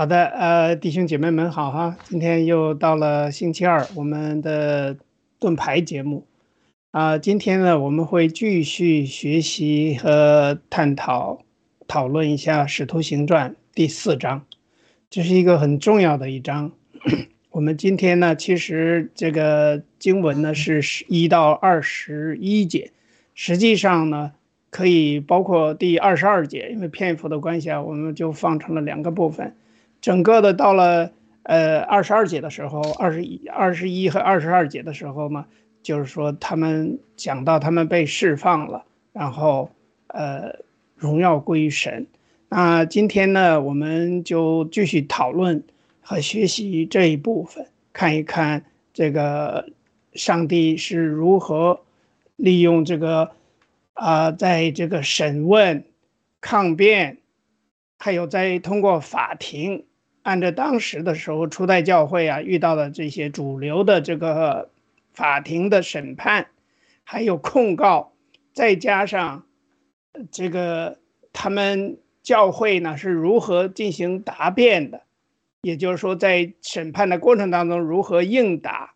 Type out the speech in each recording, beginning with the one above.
好的，呃，弟兄姐妹们好哈，今天又到了星期二，我们的盾牌节目啊，今天呢，我们会继续学习和探讨讨论一下《使徒行传》第四章，这是一个很重要的一章。我们今天呢，其实这个经文呢是十一到二十一节，实际上呢可以包括第二十二节，因为篇幅的关系啊，我们就放成了两个部分。整个的到了呃二十二节的时候，二十一、二十一和二十二节的时候嘛，就是说他们讲到他们被释放了，然后呃荣耀归于神。那今天呢，我们就继续讨论和学习这一部分，看一看这个上帝是如何利用这个啊，在这个审问、抗辩，还有在通过法庭。按照当时的时候，初代教会啊遇到的这些主流的这个法庭的审判，还有控告，再加上这个他们教会呢是如何进行答辩的，也就是说在审判的过程当中如何应答，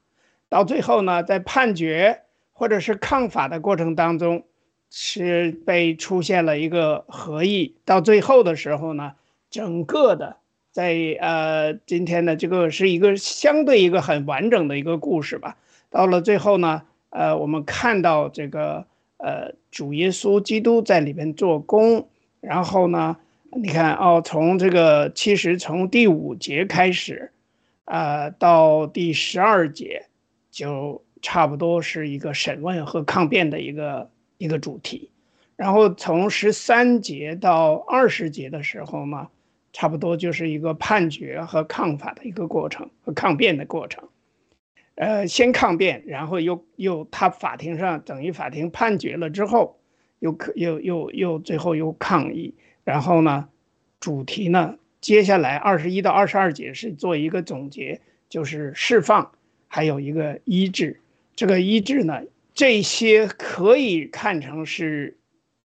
到最后呢在判决或者是抗法的过程当中是被出现了一个合议，到最后的时候呢整个的。在呃，今天呢，这个是一个相对一个很完整的一个故事吧。到了最后呢，呃，我们看到这个呃，主耶稣基督在里面做工。然后呢，你看哦，从这个其实从第五节开始，呃，到第十二节，就差不多是一个审问和抗辩的一个一个主题。然后从十三节到二十节的时候呢。差不多就是一个判决和抗法的一个过程和抗辩的过程，呃，先抗辩，然后又又他法庭上等于法庭判决了之后，又可又又又最后又抗议，然后呢，主题呢，接下来二十一到二十二节是做一个总结，就是释放，还有一个医治。这个医治呢，这些可以看成是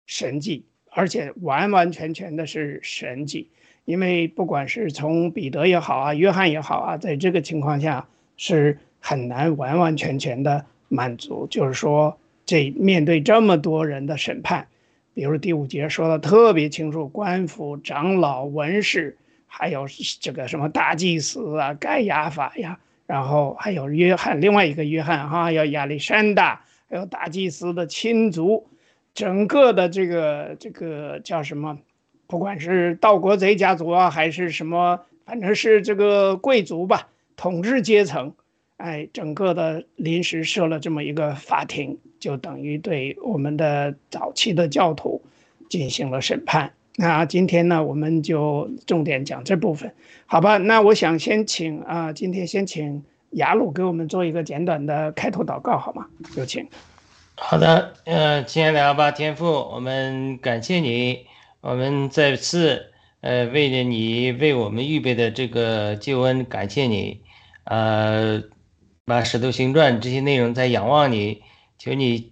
神迹，而且完完全全的是神迹。因为不管是从彼得也好啊，约翰也好啊，在这个情况下是很难完完全全的满足。就是说，这面对这么多人的审判，比如第五节说的特别清楚，官府、长老、文士，还有这个什么大祭司啊、盖亚法呀，然后还有约翰，另外一个约翰哈，要亚历山大，还有大祭司的亲族，整个的这个这个叫什么？不管是盗国贼家族啊，还是什么，反正是这个贵族吧，统治阶层，哎，整个的临时设了这么一个法庭，就等于对我们的早期的教徒进行了审判。那今天呢，我们就重点讲这部分，好吧？那我想先请啊，今天先请雅鲁给我们做一个简短的开头祷告，好吗？有请。好的，呃，亲爱的阿爸天父，我们感谢你。我们再次，呃，为了你为我们预备的这个救恩，感谢你，呃，把《使徒行传》这些内容在仰望你，求你，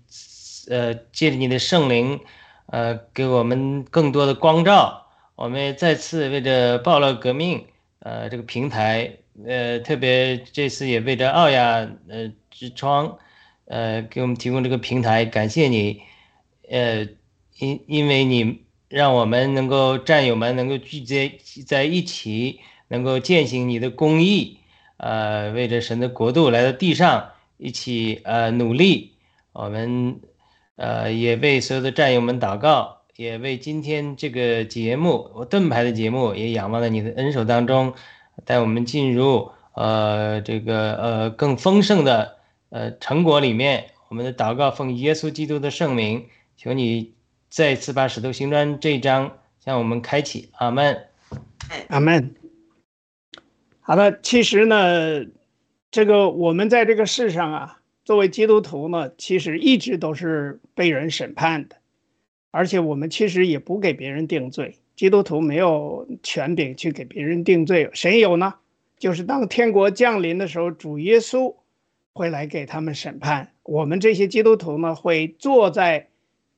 呃，借着你的圣灵，呃，给我们更多的光照。我们再次为着暴乱革命，呃，这个平台，呃，特别这次也为着奥亚，呃，之窗，呃，给我们提供这个平台，感谢你，呃，因因为你。让我们能够战友们能够聚集在一起，能够践行你的公义，呃，为着神的国度来到地上一起呃努力。我们呃也为所有的战友们祷告，也为今天这个节目我盾牌的节目也仰望在你的恩手当中，带我们进入呃这个呃更丰盛的呃成果里面。我们的祷告奉耶稣基督的圣名，求你。再次把《使徒行传》这一章向我们开启，阿门，阿门。好的，其实呢，这个我们在这个世上啊，作为基督徒呢，其实一直都是被人审判的，而且我们其实也不给别人定罪，基督徒没有权柄去给别人定罪，谁有呢？就是当天国降临的时候，主耶稣会来给他们审判，我们这些基督徒呢，会坐在。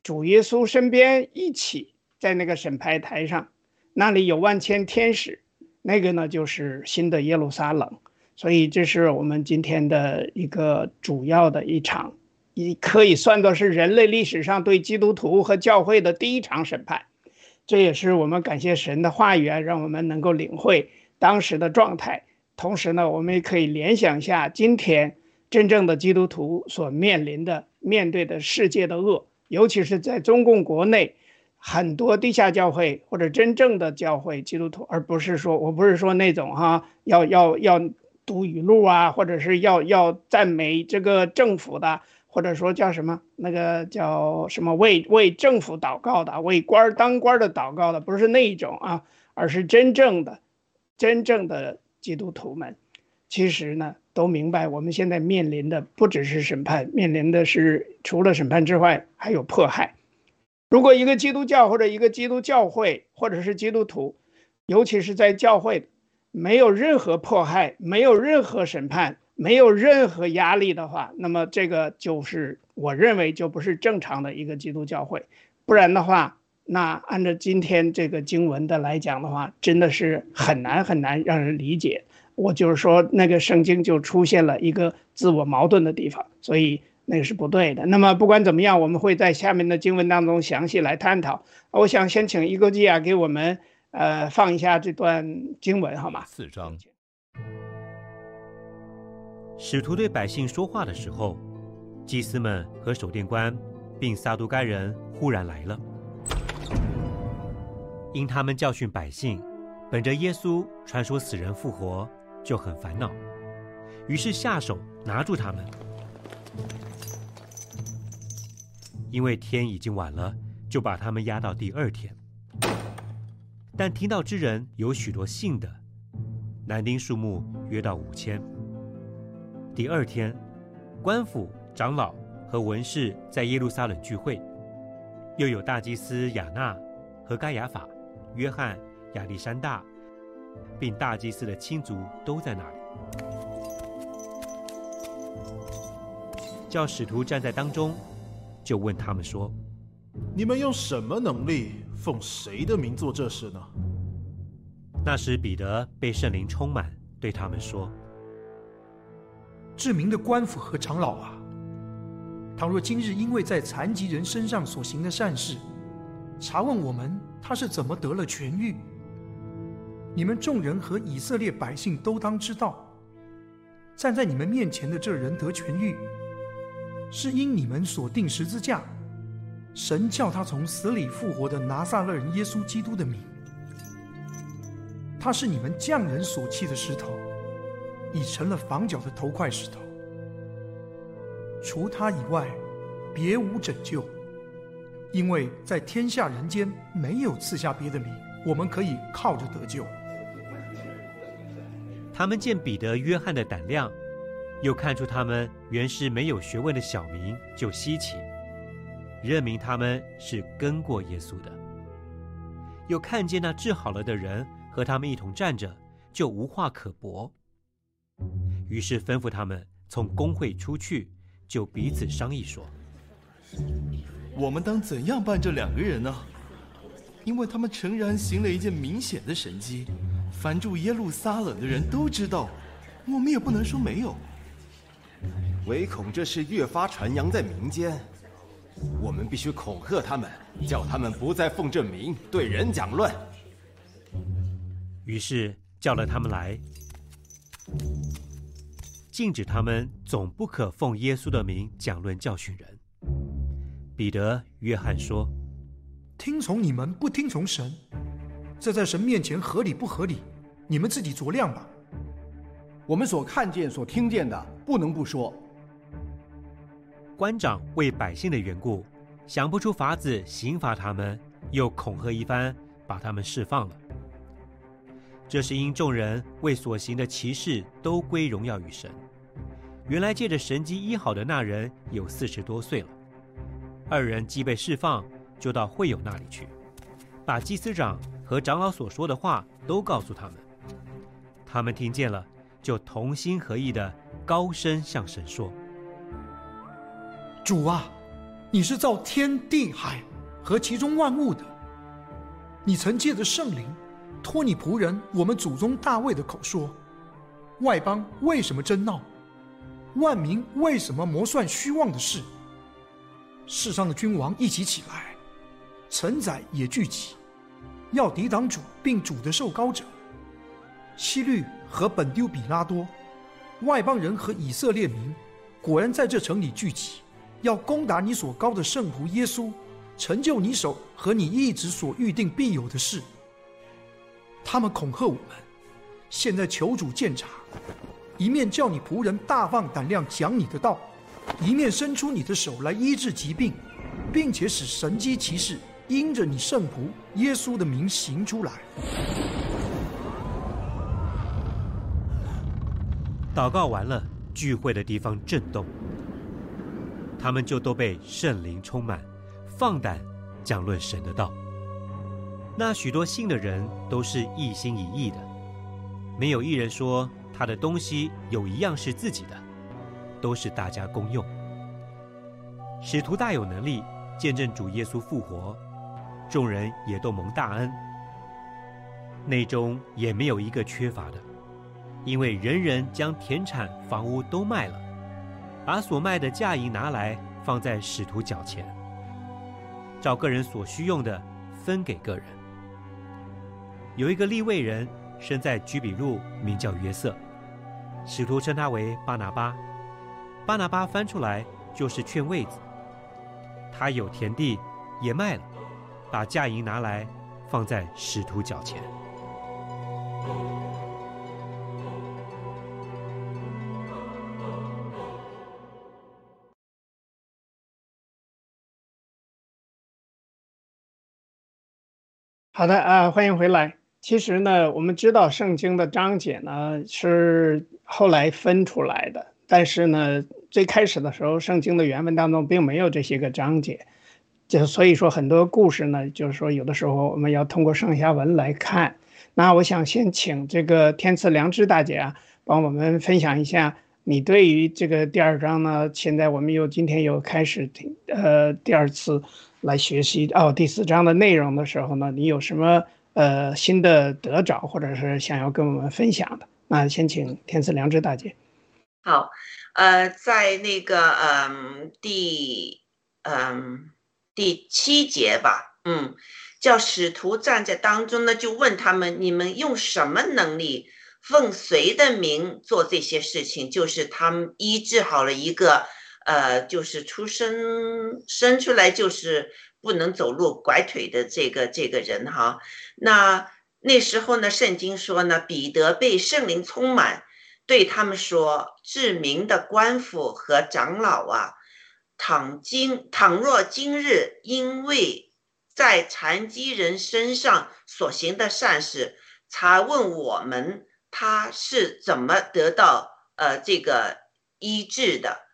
主耶稣身边一起在那个审判台上，那里有万千天使，那个呢就是新的耶路撒冷。所以这是我们今天的一个主要的一场，也可以算作是人类历史上对基督徒和教会的第一场审判。这也是我们感谢神的话语，让我们能够领会当时的状态。同时呢，我们也可以联想一下今天真正的基督徒所面临的、面对的世界的恶，尤其是在中共国内很多地下教会或者真正的教会基督徒，而不是说我不是说那种哈要要要。读语录啊，或者是要要赞美这个政府的，或者说叫什么那个叫什么为为政府祷告的，为官当官的祷告的，不是那一种啊，而是真正的真正的基督徒们，其实呢都明白，我们现在面临的不只是审判，面临的是除了审判之外，还有迫害。如果一个基督教或者一个基督教会或者是基督徒，尤其是在教会。没有任何迫害，没有任何审判，没有任何压力的话，那么这个就是我认为就不是正常的一个基督教会。不然的话，那按照今天这个经文的来讲的话，真的是很难很难让人理解。我就是说，那个圣经就出现了一个自我矛盾的地方，所以那个是不对的。那么不管怎么样，我们会在下面的经文当中详细来探讨。我想先请伊格基亚给我们。呃，放一下这段经文好吗？四章，使徒对百姓说话的时候，祭司们和守殿官并撒都该人忽然来了，因他们教训百姓，本着耶稣传说死人复活，就很烦恼，于是下手拿住他们，因为天已经晚了，就把他们押到第二天。但听到之人有许多信的，男丁数目约到五千。第二天，官府长老和文士在耶路撒冷聚会，又有大祭司亚纳和该亚法、约翰、亚历山大，并大祭司的亲族都在那里。叫使徒站在当中，就问他们说：“你们用什么能力？”奉谁的名做这事呢？那时彼得被圣灵充满，对他们说：“知名的官府和长老啊，倘若今日因为在残疾人身上所行的善事，查问我们他是怎么得了痊愈，你们众人和以色列百姓都当知道，站在你们面前的这人得痊愈，是因你们所定十字架。”神叫他从死里复活的拿撒勒人耶稣基督的名，他是你们匠人所弃的石头，已成了房角的头块石头。除他以外，别无拯救，因为在天下人间没有赐下别的名，我们可以靠着得救。他们见彼得、约翰的胆量，又看出他们原是没有学问的小民，就稀奇。认明他们是跟过耶稣的，又看见那治好了的人和他们一同站着，就无话可驳。于是吩咐他们从公会出去，就彼此商议说：“我们当怎样办这两个人呢？因为他们诚然行了一件明显的神迹，凡住耶路撒冷的人都知道，我们也不能说没有，唯恐这事越发传扬在民间。”我们必须恐吓他们，叫他们不再奉正名对人讲论。于是叫了他们来，禁止他们总不可奉耶稣的名讲论教训人。彼得、约翰说：“听从你们，不听从神，这在神面前合理不合理？你们自己酌量吧。我们所看见、所听见的，不能不说。”官长为百姓的缘故，想不出法子刑罚他们，又恐吓一番，把他们释放了。这是因众人为所行的奇事都归荣耀于神。原来借着神机医好的那人有四十多岁了。二人既被释放，就到会友那里去，把祭司长和长老所说的话都告诉他们。他们听见了，就同心合意的高声向神说。主啊，你是造天地海和其中万物的。你曾借着圣灵托你仆人我们祖宗大卫的口说：外邦为什么争闹？万民为什么谋算虚妄的事？世上的君王一起起来，臣宰也聚集，要抵挡主，并主的受高者。希律和本丢比拉多，外邦人和以色列民，果然在这城里聚集，要攻打你所高的圣仆耶稣，成就你手和你一直所预定必有的事。他们恐吓我们，现在求主鉴察，一面叫你仆人大放胆量讲你的道，一面伸出你的手来医治疾病，并且使神机骑士因着你圣仆耶稣的名行出来。祷告完了，聚会的地方震动，他们就都被圣灵充满，放胆讲论神的道。那许多信的人都是一心一意的，没有一人说他的东西有一样是自己的，都是大家公用。使徒大有能力见证主耶稣复活，众人也都蒙大恩，内中也没有一个缺乏的。因为人人将田产房屋都卖了，把所卖的价银拿来放在使徒脚前，照个人所需用的分给个人。有一个立位人生在居比路，名叫约瑟，使徒称他为巴拿巴。巴拿巴翻出来就是劝位子。他有田地也卖了，把价银拿来放在使徒脚前。好的啊，欢迎回来。其实呢，我们知道圣经的章节呢是后来分出来的，但是呢，最开始的时候，圣经的原文当中并没有这些个章节，就所以说很多故事呢，就是说有的时候我们要通过上下文来看。那我想先请这个天赐良知大姐啊，帮我们分享一下你对于这个第二章呢，现在我们又今天又开始听呃第二次。来学习哦第四章的内容的时候呢，你有什么呃新的得着，或者是想要跟我们分享的？那先请天赐良知大姐。好，呃，在那个嗯第嗯第七节吧，嗯，叫使徒站在当中呢，就问他们：你们用什么能力，奉谁的名做这些事情？就是他们医治好了一个。呃，就是出生生出来就是不能走路、拐腿的这个这个人哈。那那时候呢，圣经说呢，彼得被圣灵充满，对他们说：“至明的官府和长老啊，倘今倘若今日因为在残疾人身上所行的善事，查问我们他是怎么得到呃这个医治的。”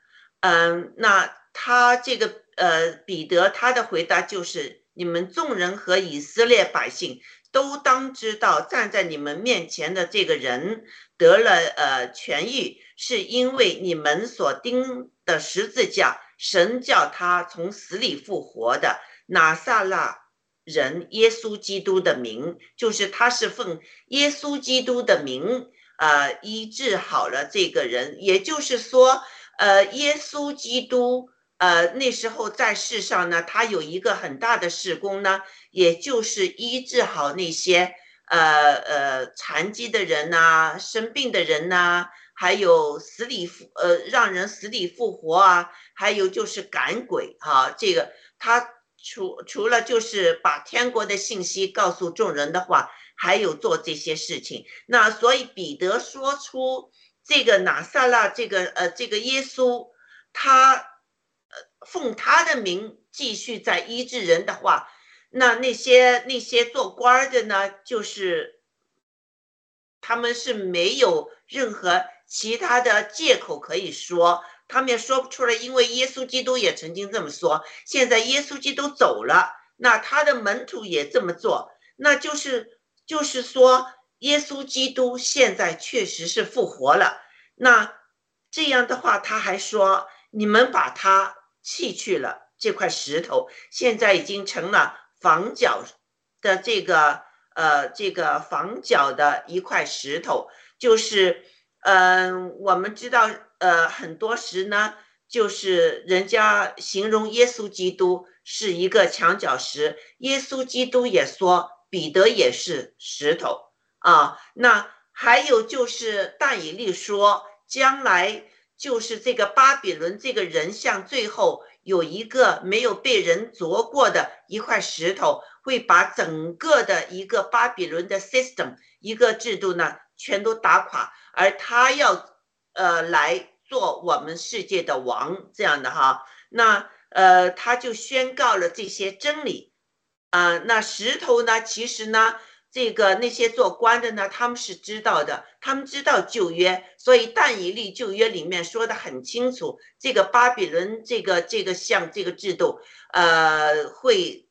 嗯，那他这个呃，彼得他的回答就是：你们众人和以色列百姓都当知道，站在你们面前的这个人得了呃痊愈，是因为你们所钉的十字架，神叫他从死里复活的拿撒勒人耶稣基督的名，就是他是奉耶稣基督的名呃医治好了这个人，也就是说。呃，耶稣基督，呃，那时候在世上呢，他有一个很大的事工呢，也就是医治好那些呃呃残疾的人呐、生病的人呐，还有死里复呃让人死里复活啊，还有就是赶鬼哈。这个他除除了就是把天国的信息告诉众人的话，还有做这些事情。那所以彼得说出。这个拿撒勒，这个呃，这个耶稣，他呃奉他的名继续在医治人的话，那那些那些做官的呢，就是他们是没有任何其他的借口可以说，他们也说不出来，因为耶稣基督也曾经这么说。现在耶稣基督走了，那他的门徒也这么做，那就是就是说。耶稣基督现在确实是复活了，那这样的话，他还说你们把他弃去了这块石头，现在已经成了房角的这个呃这个房角的一块石头，就是嗯，我们知道呃很多时呢，就是人家形容耶稣基督是一个墙角石，耶稣基督也说彼得也是石头啊。那还有就是大以利说，将来就是这个巴比伦这个人像最后。有一个没有被人啄过的一块石头，会把整个的一个巴比伦的 system 一个制度呢，全都打垮。而他要呃来做我们世界的王，这样的哈，那呃他就宣告了这些真理啊。那石头呢，其实呢。这个那些做官的呢，他们是知道的，他们知道旧约，所以但以利旧约里面说的很清楚，这个巴比伦这个这个像这个制度，呃，会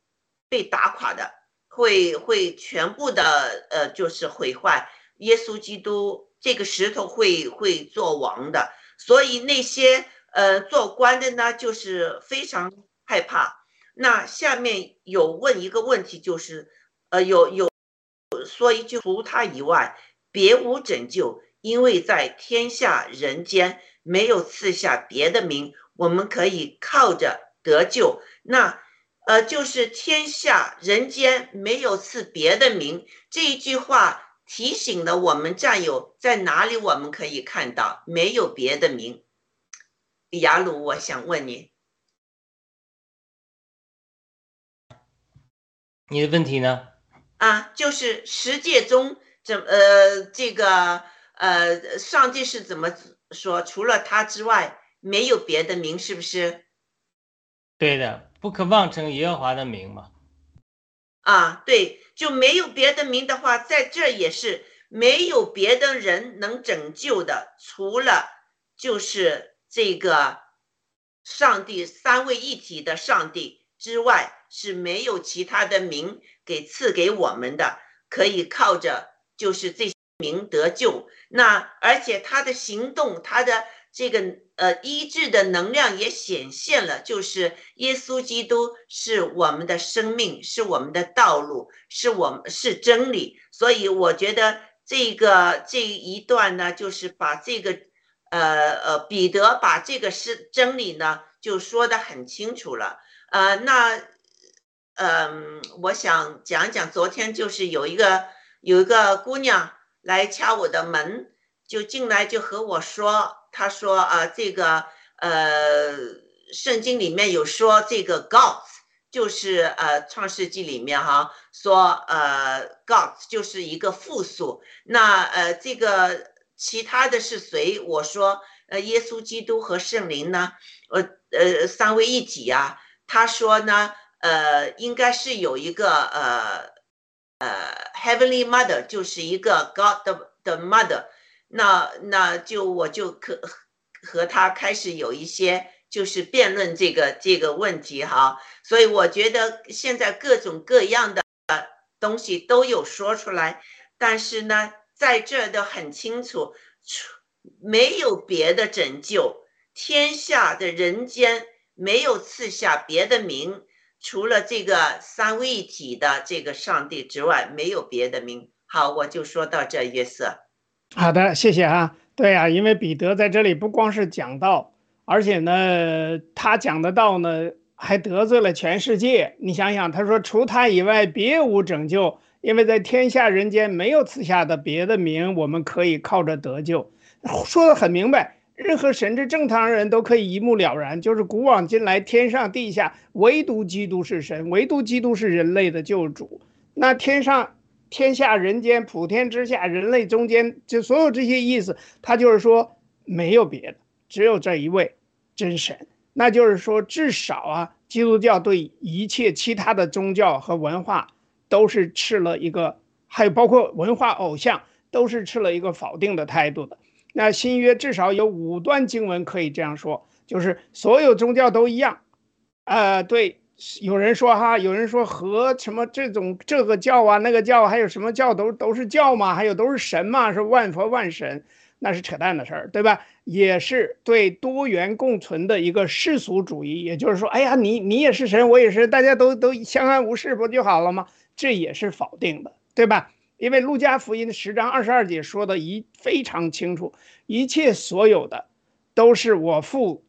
被打垮的，会会全部的呃就是毁坏。耶稣基督这个石头会会做王的，所以那些呃做官的呢，就是非常害怕。那下面有问一个问题，就是呃有有。说一句，除他以外，别无拯救，因为在天下人间没有赐下别的名，我们可以靠着得救。那，呃，就是天下人间没有赐别的名这一句话提醒了我们战友在哪里？我们可以看到没有别的名。雅鲁，我想问你，你的问题呢？啊，就是十诫中怎呃这个呃上帝是怎么说？除了他之外，没有别的名，是不是？对的，不可妄称耶和华的名嘛。啊，对，就没有别的名的话，在这也是没有别的人能拯救的，除了就是这个上帝三位一体的上帝之外，是没有其他的名。给赐给我们的，可以靠着就是这名得救。那而且他的行动，他的这个呃医治的能量也显现了，就是耶稣基督是我们的生命，是我们的道路，是我们是真理。所以我觉得这个这一段呢，就是把这个呃呃彼得把这个是真理呢，就说的很清楚了。呃，那。嗯，我想讲讲，昨天就是有一个有一个姑娘来敲我的门，就进来就和我说，他说啊，这个呃，圣经里面有说这个 gods，就是呃，创世纪里面哈说呃，gods 就是一个复数，那呃，这个其他的是谁？我说呃，耶稣基督和圣灵呢？呃呃，三位一体啊。他说呢。呃，应该是有一个呃呃，Heavenly Mother，就是一个 God 的的 Mother，那那就我就可和他开始有一些就是辩论这个这个问题哈，所以我觉得现在各种各样的东西都有说出来，但是呢，在这都很清楚，没有别的拯救，天下的人间没有赐下别的名。除了这个三位一体的这个上帝之外，没有别的名。好，我就说到这，约瑟。好的，谢谢啊。对啊，因为彼得在这里不光是讲道，而且呢，他讲的道呢，还得罪了全世界。你想想，他说除他以外，别无拯救，因为在天下人间没有赐下的别的名，我们可以靠着得救。说的很明白。任何神之正常人都可以一目了然，就是古往今来，天上地下，唯独基督是神，唯独基督是人类的救主。那天上、天下、人间、普天之下，人类中间，就所有这些意思，他就是说没有别的，只有这一位真神。那就是说，至少啊，基督教对一切其他的宗教和文化都是持了一个，还有包括文化偶像，都是持了一个否定的态度的。那新约至少有五段经文可以这样说，就是所有宗教都一样，呃，对，有人说哈，有人说和什么这种这个教啊那个教还有什么教都都是教嘛，还有都是神嘛，是万佛万神，那是扯淡的事儿，对吧？也是对多元共存的一个世俗主义，也就是说，哎呀，你你也是神，我也是，大家都都相安无事不就好了吗？这也是否定的。对吧？因为路加福音十章二十二节说的一非常清楚，一切所有的都是我父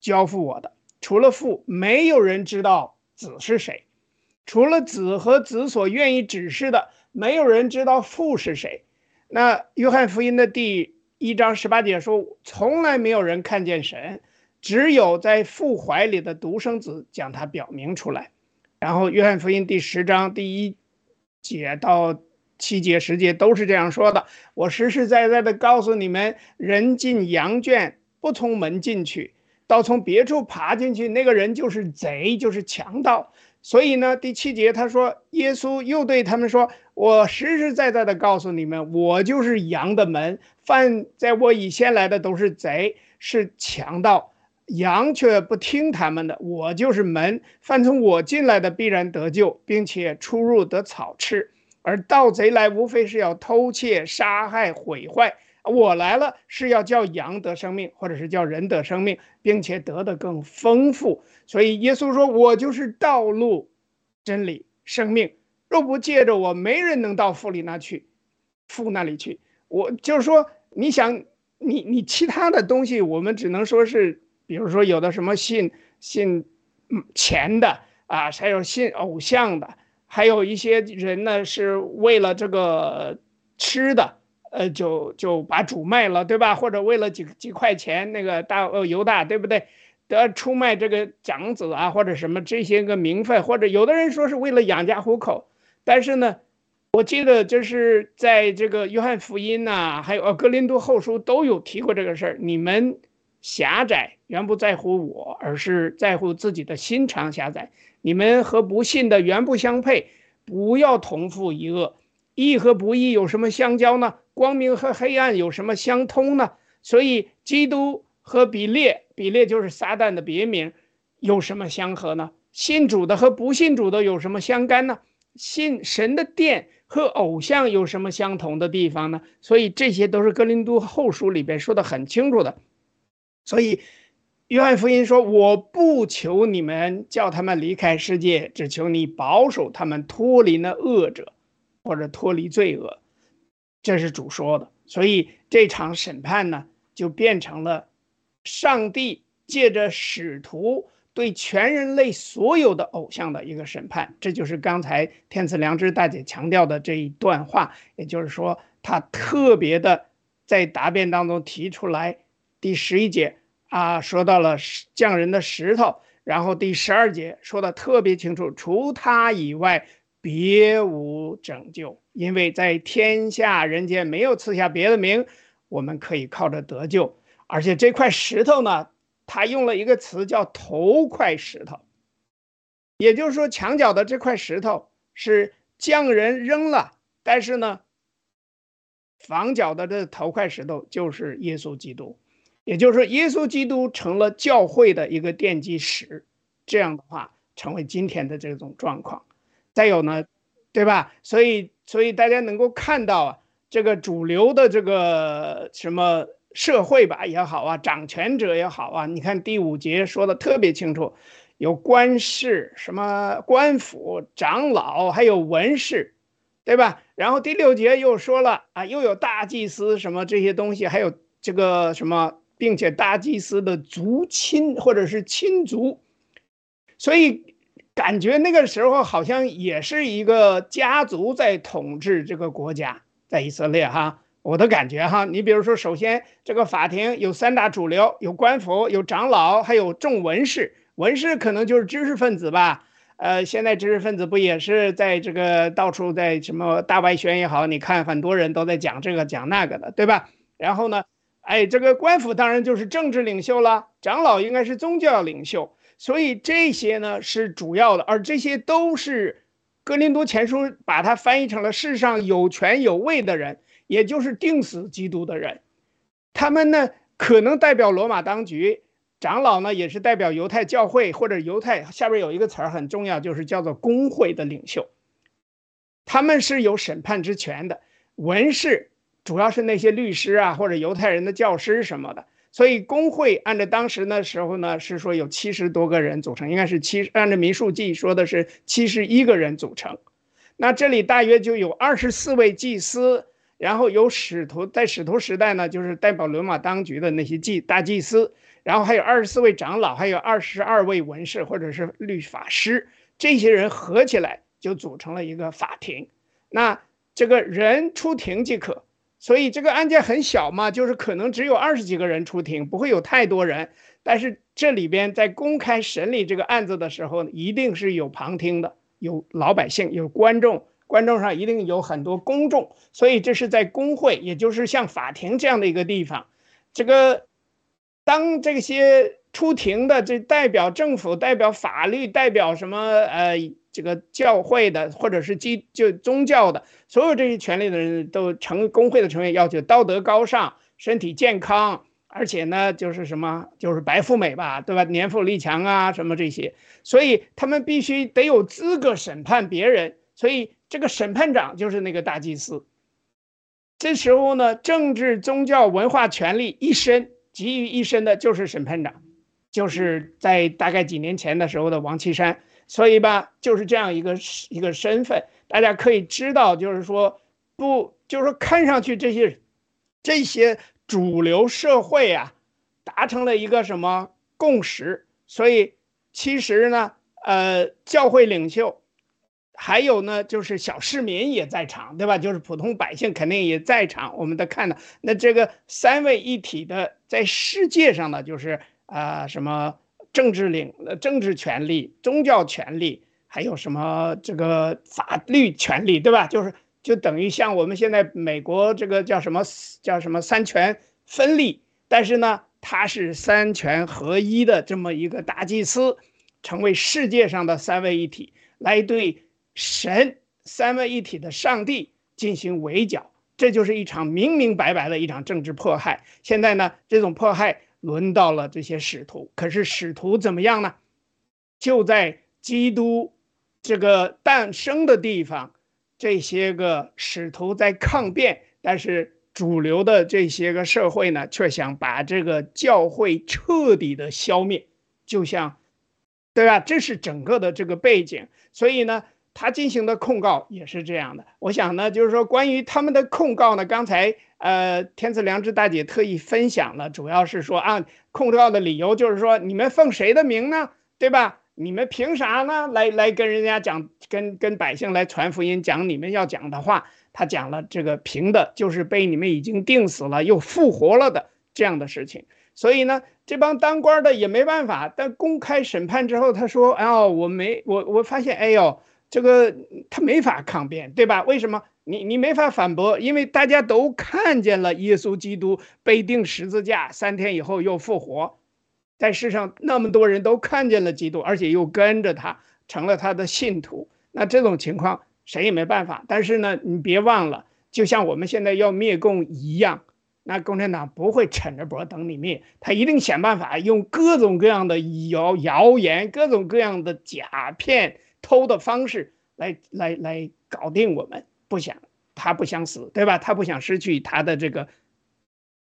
交付我的，除了父，没有人知道子是谁；除了子和子所愿意指示的，没有人知道父是谁。那约翰福音的第一章十八节说，从来没有人看见神，只有在父怀里的独生子将他表明出来。然后约翰福音第十章第一节到七节十节都是这样说的。我实实在在的告诉你们，人进羊圈不从门进去，到从别处爬进去，那个人就是贼，就是强盗。所以呢，第七节他说，耶稣又对他们说：“我实实在在的告诉你们，我就是羊的门。犯在我以先来的都是贼，是强盗，羊却不听他们的。我就是门，犯从我进来的必然得救，并且出入得草吃。而盗贼来，无非是要偷窃、杀害、毁坏。我来了，是要叫羊得生命，或者是叫人得生命，并且得的更丰富。”所以耶稣说：“我就是道路、真理、生命。若不借着我，没人能到父里那去，父那里去。我就是说，你想，你你其他的东西，我们只能说是，比如说有的什么信信钱的啊，还有信偶像的，还有一些人呢是为了这个吃的，呃，就就把主卖了，对吧？或者为了几几块钱，那个大呃犹大，对不对？”得出卖这个长子啊，或者什么这些个名分，或者有的人说是为了养家糊口，但是呢，我记得就是在这个约翰福音呐，还有呃格林多后书都有提过这个事儿。你们狭窄原不在乎我，而是在乎自己的心肠狭窄。你们和不信的原不相配，不要同父一恶。义和不义有什么相交呢？光明和黑暗有什么相通呢？所以基督。和比列，比列就是撒旦的别名，有什么相合呢？信主的和不信主的有什么相干呢？信神的殿和偶像有什么相同的地方呢？所以这些都是哥林多后书里边说的很清楚的。所以约翰福音说：“我不求你们叫他们离开世界，只求你保守他们脱离那恶者，或者脱离罪恶。”这是主说的。所以这场审判呢，就变成了。上帝借着使徒对全人类所有的偶像的一个审判，这就是刚才天赐良知大姐强调的这一段话。也就是说，他特别的在答辩当中提出来，第十一节啊说到了匠人的石头，然后第十二节说的特别清楚，除他以外别无拯救，因为在天下人间没有赐下别的名，我们可以靠着得救。而且这块石头呢，他用了一个词叫“头块石头”，也就是说，墙角的这块石头是匠人扔了，但是呢，房角的这头块石头就是耶稣基督，也就是说，耶稣基督成了教会的一个奠基石，这样的话，成为今天的这种状况。再有呢，对吧？所以，所以大家能够看到啊，这个主流的这个什么。社会吧也好啊，掌权者也好啊，你看第五节说的特别清楚，有官士、什么官府、长老，还有文士，对吧？然后第六节又说了啊，又有大祭司什么这些东西，还有这个什么，并且大祭司的族亲或者是亲族，所以感觉那个时候好像也是一个家族在统治这个国家，在以色列哈。我的感觉哈，你比如说，首先这个法庭有三大主流，有官府，有长老，还有众文士。文士可能就是知识分子吧？呃，现在知识分子不也是在这个到处在什么大外宣也好，你看很多人都在讲这个讲那个的，对吧？然后呢，哎，这个官府当然就是政治领袖了，长老应该是宗教领袖，所以这些呢是主要的，而这些都是哥林多前书把它翻译成了世上有权有位的人。也就是定死基督的人，他们呢可能代表罗马当局，长老呢也是代表犹太教会或者犹太下边有一个词儿很重要，就是叫做工会的领袖，他们是有审判之权的。文士主要是那些律师啊或者犹太人的教师什么的，所以工会按照当时那时候呢是说有七十多个人组成，应该是七按照民数记说的是七十一个人组成。那这里大约就有二十四位祭司，然后有使徒，在使徒时代呢，就是代表罗马当局的那些祭大祭司，然后还有二十四位长老，还有二十二位文士或者是律法师，这些人合起来就组成了一个法庭。那这个人出庭即可，所以这个案件很小嘛，就是可能只有二十几个人出庭，不会有太多人。但是这里边在公开审理这个案子的时候，一定是有旁听的。有老百姓，有观众，观众上一定有很多公众，所以这是在工会，也就是像法庭这样的一个地方。这个当这些出庭的，这代表政府、代表法律、代表什么呃这个教会的，或者是基就宗教的，所有这些权利的人都成工会的成员，要求道德高尚、身体健康。而且呢，就是什么，就是白富美吧，对吧？年富力强啊，什么这些，所以他们必须得有资格审判别人。所以这个审判长就是那个大祭司。这时候呢，政治、宗教、文化权利一身集于一身的就是审判长，就是在大概几年前的时候的王岐山。所以吧，就是这样一个一个身份，大家可以知道，就是说不，就是说看上去这些这些。主流社会啊，达成了一个什么共识？所以其实呢，呃，教会领袖，还有呢，就是小市民也在场，对吧？就是普通百姓肯定也在场。我们都看到，那这个三位一体的，在世界上呢，就是啊，什么政治领、政治权利、宗教权利，还有什么这个法律权利，对吧？就是。就等于像我们现在美国这个叫什么叫什么三权分立，但是呢，他是三权合一的这么一个大祭司，成为世界上的三位一体，来对神三位一体的上帝进行围剿，这就是一场明明白白的一场政治迫害。现在呢，这种迫害轮到了这些使徒，可是使徒怎么样呢？就在基督这个诞生的地方。这些个使徒在抗辩，但是主流的这些个社会呢，却想把这个教会彻底的消灭，就像，对吧？这是整个的这个背景，所以呢，他进行的控告也是这样的。我想呢，就是说关于他们的控告呢，刚才呃，天赐良知大姐特意分享了，主要是说啊，控告的理由就是说，你们奉谁的名呢？对吧？你们凭啥呢？来来跟人家讲，跟跟百姓来传福音，讲你们要讲的话。他讲了这个凭的，就是被你们已经定死了又复活了的这样的事情。所以呢，这帮当官的也没办法。但公开审判之后，他说：“哎呦，我没我我发现，哎呦，这个他没法抗辩，对吧？为什么？你你没法反驳，因为大家都看见了耶稣基督被钉十字架，三天以后又复活。”在世上那么多人都看见了基督，而且又跟着他成了他的信徒，那这种情况谁也没办法。但是呢，你别忘了，就像我们现在要灭共一样，那共产党不会抻着脖等你灭，他一定想办法用各种各样的谣谣言、各种各样的假骗、偷的方式来来来搞定我们。不想他不想死，对吧？他不想失去他的这个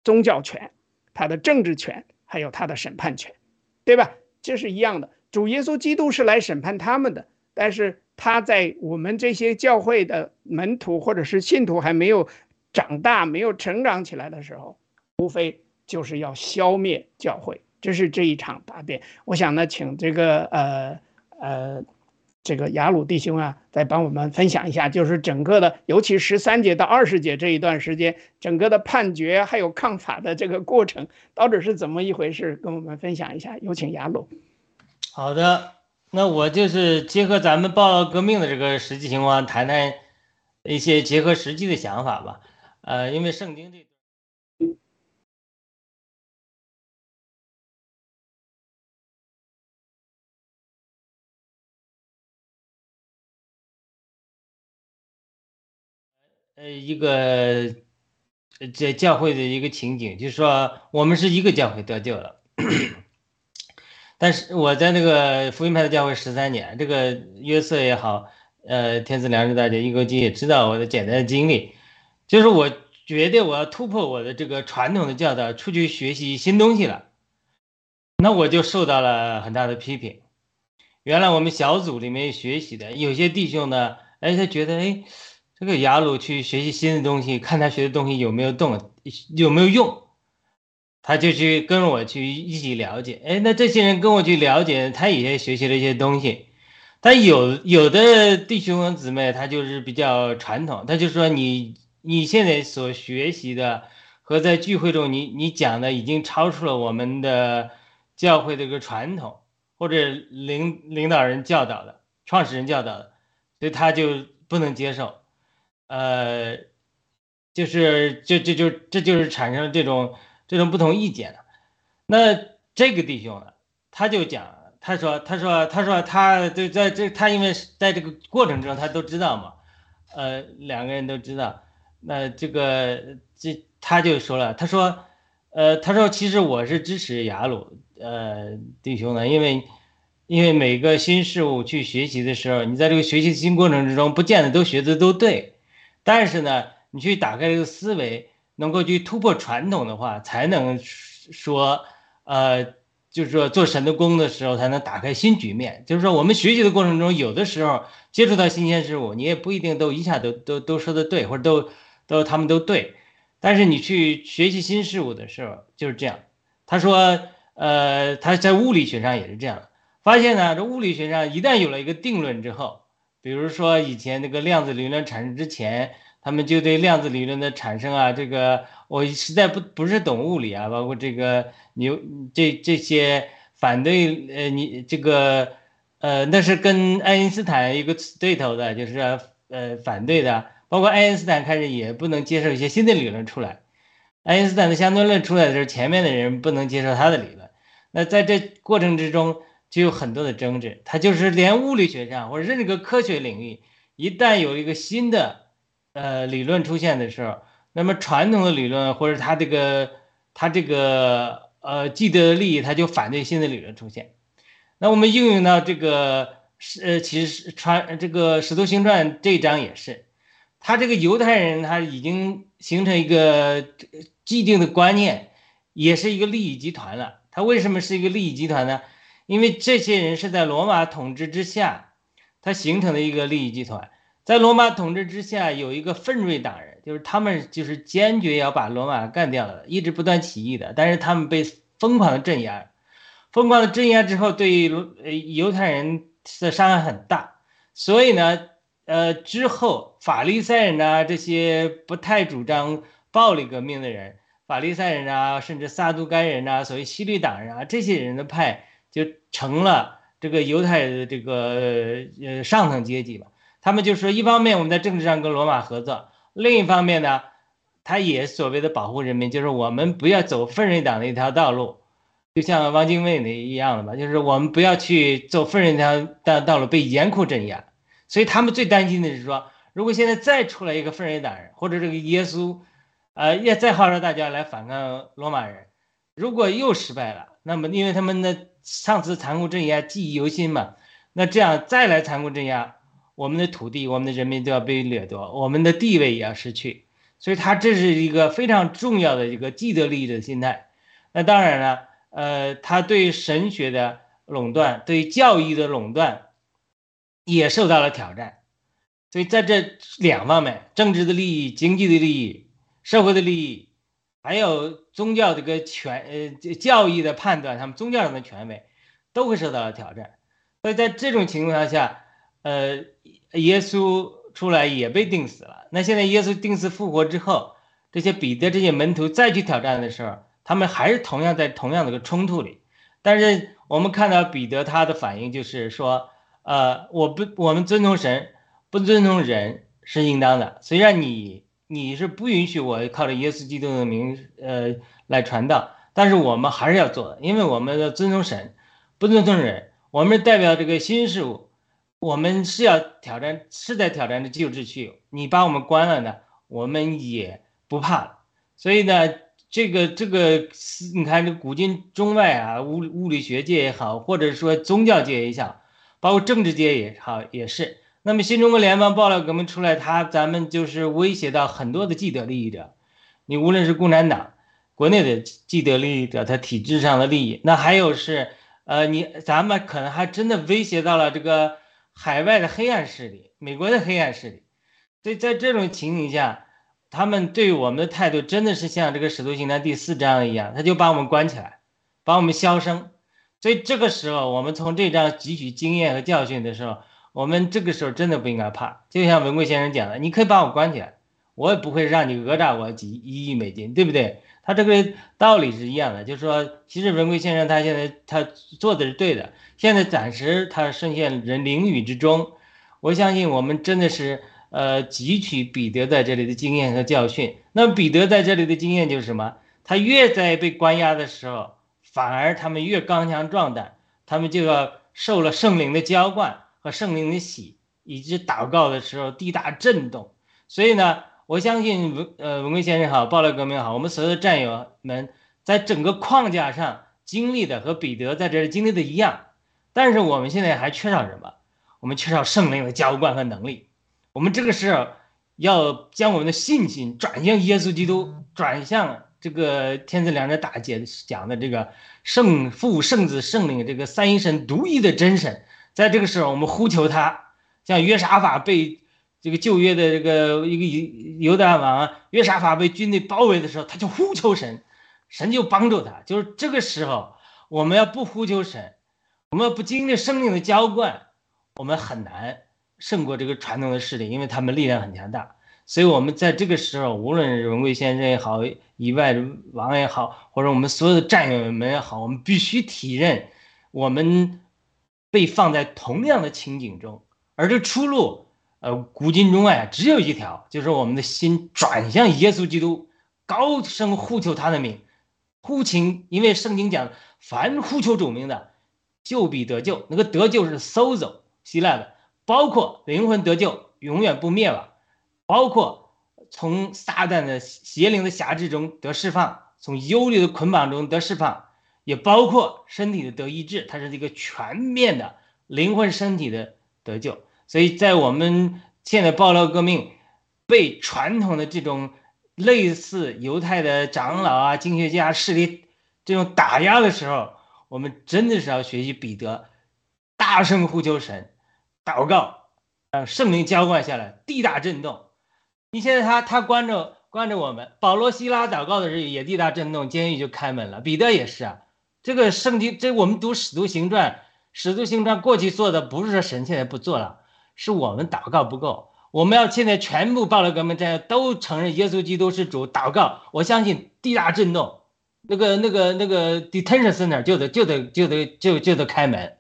宗教权，他的政治权。还有他的审判权，对吧？这是一样的。主耶稣基督是来审判他们的，但是他在我们这些教会的门徒或者是信徒还没有长大、没有成长起来的时候，无非就是要消灭教会。这是这一场答辩。我想呢，请这个呃呃。这个雅鲁弟兄啊，再帮我们分享一下，就是整个的，尤其十三节到二十节这一段时间，整个的判决还有抗法的这个过程，到底是怎么一回事？跟我们分享一下。有请雅鲁。好的，那我就是结合咱们报道革命的这个实际情况，谈谈一些结合实际的想法吧。呃，因为圣经这。呃，一个这教会的一个情景，就是说我们是一个教会得救了，但是我在那个福音派的教会十三年，这个约瑟也好，呃，天赐良知大姐、一哥基也知道我的简单的经历，就是我觉得我要突破我的这个传统的教导，出去学习新东西了，那我就受到了很大的批评。原来我们小组里面学习的有些弟兄呢。哎，他觉得哎，这个雅鲁去学习新的东西，看他学的东西有没有动，有没有用，他就去跟我去一起了解。哎，那这些人跟我去了解，他也学习了一些东西。但有有的弟兄姊妹，他就是比较传统，他就说你你现在所学习的和在聚会中你你讲的已经超出了我们的教会的一个传统，或者领领导人教导的、创始人教导的，所以他就不能接受。呃，就是就这就这就是产生这种这种不同意见了。那这个弟兄呢，他就讲。他说：“他说，他说，他就在这，他因为在这个过程中，他都知道嘛，呃，两个人都知道。那这个这他就说了，他说，呃，他说，其实我是支持雅鲁呃弟兄的，因为因为每个新事物去学习的时候，你在这个学习新过程之中，不见得都学的都对，但是呢，你去打开这个思维，能够去突破传统的话，才能说，呃。”就是说，做神的工的时候，才能打开新局面。就是说，我们学习的过程中，有的时候接触到新鲜事物，你也不一定都一下都都都说的对，或者都都他们都对。但是你去学习新事物的时候，就是这样。他说，呃，他在物理学上也是这样，发现呢，这物理学上一旦有了一个定论之后，比如说以前那个量子理论产生之前，他们就对量子理论的产生啊，这个。我实在不不是懂物理啊，包括这个牛这这些反对呃你这个呃那是跟爱因斯坦一个对头的，就是呃反对的，包括爱因斯坦开始也不能接受一些新的理论出来，爱因斯坦的相对论出来的时候，前面的人不能接受他的理论，那在这过程之中就有很多的争执，他就是连物理学上或者任何科学领域，一旦有一个新的呃理论出现的时候。那么传统的理论或者他这个他这个呃既得利益，他就反对新的理论出现。那我们应用到这个是呃其实传这个使徒行传这一章也是，他这个犹太人他已经形成一个既定的观念，也是一个利益集团了。他为什么是一个利益集团呢？因为这些人是在罗马统治之下，他形成的一个利益集团。在罗马统治之下，有一个奋锐党人，就是他们就是坚决要把罗马干掉的，一直不断起义的。但是他们被疯狂的镇压，疯狂的镇压之后，对呃犹太人的伤害很大。所以呢，呃之后法利赛人啊这些不太主张暴力革命的人，法利赛人啊，甚至撒都该人啊，所谓西律党人啊，这些人的派就成了这个犹太的这个呃上层阶级了。他们就说，一方面我们在政治上跟罗马合作，另一方面呢，他也所谓的保护人民，就是我们不要走奋锐党的一条道路，就像汪精卫那一样的嘛，就是我们不要去走奋锐条道道路，被严酷镇压。所以他们最担心的是说，如果现在再出来一个奋锐党人，或者这个耶稣，呃，也再号召大家来反抗罗马人，如果又失败了，那么因为他们的上次残酷镇压记忆犹新嘛，那这样再来残酷镇压。我们的土地，我们的人民都要被掠夺，我们的地位也要失去，所以他这是一个非常重要的一个既得利益的心态。那当然了，呃，他对神学的垄断，对教育的垄断，也受到了挑战。所以在这两方面，政治的利益、经济的利益、社会的利益，还有宗教这个权呃教义的判断，他们宗教上的权威，都会受到了挑战。所以在这种情况下。呃，耶稣出来也被钉死了。那现在耶稣钉死复活之后，这些彼得这些门徒再去挑战的时候，他们还是同样在同样的个冲突里。但是我们看到彼得他的反应就是说，呃，我不，我们尊重神，不尊重人是应当的。虽然你你是不允许我靠着耶稣基督的名，呃，来传道，但是我们还是要做，因为我们要尊重神，不尊重人。我们代表这个新事物。我们是要挑战，是在挑战着旧秩序。你把我们关了呢，我们也不怕。所以呢，这个这个，你看这古今中外啊，物物理学界也好，或者说宗教界也好，包括政治界也好，也是。那么新中国联邦爆料革命出来，他咱们就是威胁到很多的既得利益者。你无论是共产党国内的既得利益者，他体制上的利益，那还有是呃，你咱们可能还真的威胁到了这个。海外的黑暗势力，美国的黑暗势力。所以在这种情形下，他们对我们的态度真的是像这个《使徒行传》第四章一样，他就把我们关起来，把我们销声。所以这个时候，我们从这章汲取经验和教训的时候，我们这个时候真的不应该怕。就像文贵先生讲的，你可以把我关起来，我也不会让你讹诈我几一亿美金，对不对？他这个道理是一样的，就是说，其实文贵先生他现在他做的是对的。现在暂时他身陷人囹圄之中，我相信我们真的是呃汲取彼得在这里的经验和教训。那么彼得在这里的经验就是什么？他越在被关押的时候。反而他们越刚强壮胆，他们就要受了圣灵的浇灌和圣灵的洗，以及祷告的时候地大震动。所以呢，我相信文呃文贵先生好，暴乱革命好，我们所有的战友们在整个框架上经历的和彼得在这里经历的一样。但是我们现在还缺少什么？我们缺少圣灵的浇灌和能力。我们这个时候要将我们的信心转向耶稣基督，转向。这个天子良知大姐讲的这个圣父、圣子、圣灵这个三一神独一的真神，在这个时候，我们呼求他，像约沙法被这个旧约的这个一个犹犹大王约沙法被军队包围的时候，他就呼求神，神就帮助他。就是这个时候，我们要不呼求神，我们不经历生命的浇灌，我们很难胜过这个传统的势力，因为他们力量很强大。所以，我们在这个时候，无论是文贵先生也好，以外王也好，或者我们所有的战友们也好，我们必须体认，我们被放在同样的情景中，而这出路，呃，古今中外只有一条，就是我们的心转向耶稣基督，高声呼求他的名，呼请，因为圣经讲，凡呼求主名的，就必得救。那个得救是 sozo 希腊的，包括灵魂得救，永远不灭亡。包括从撒旦的邪灵的辖制中得释放，从忧虑的捆绑中得释放，也包括身体的得医治，它是一个全面的灵魂身体的得救。所以在我们现在暴乱革命被传统的这种类似犹太的长老啊、经学家势力这种打压的时候，我们真的是要学习彼得，大声呼求神，祷告，让圣灵浇灌下来，地大震动。你现在他他关着关着我们，保罗希拉祷告的时候也地大震动，监狱就开门了。彼得也是啊，这个圣经这我们读使徒行传，使徒行传过去做的不是说神现在不做了，是我们祷告不够。我们要现在全部报了革命战都承认耶稣基督是主，祷告，我相信地大震动，那个那个那个 detention center 就得就得就得就就得开门，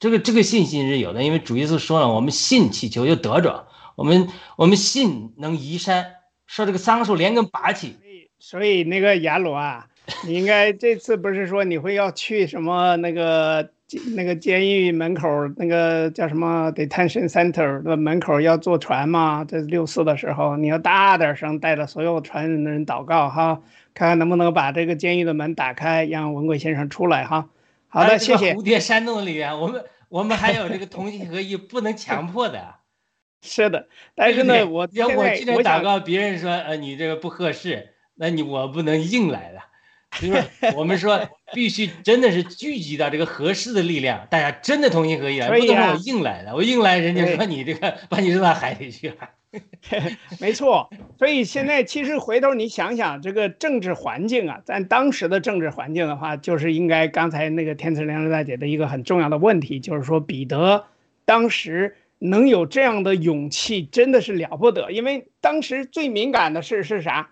这个这个信心是有的，因为主耶稣说了，我们信祈求就得着。我们我们信能移山，说这个桑树连根拔起。所以那个雅鲁啊，你应该这次不是说你会要去什么那个那个监狱门口那个叫什么 detention center 的门口要坐船吗？这六四的时候你要大点声，带着所有船的人祷告哈，看看能不能把这个监狱的门打开，让文贵先生出来哈。好的，谢谢。蝴蝶山洞里啊，我们我们还有这个同心合一，不能强迫的。是的，但是呢，我要我今天祷告，别人说呃你这个不合适，那你我不能硬来的，就是我们说必须真的是聚集到这个合适的力量，大家真的同心合意啊，不能我硬来的，我硬来人家说你这个把你扔到海里去了。没错，所以现在其实回头你想想这个政治环境啊，在当时的政治环境的话，就是应该刚才那个天赐良知大姐的一个很重要的问题，就是说彼得当时。能有这样的勇气，真的是了不得。因为当时最敏感的事是啥？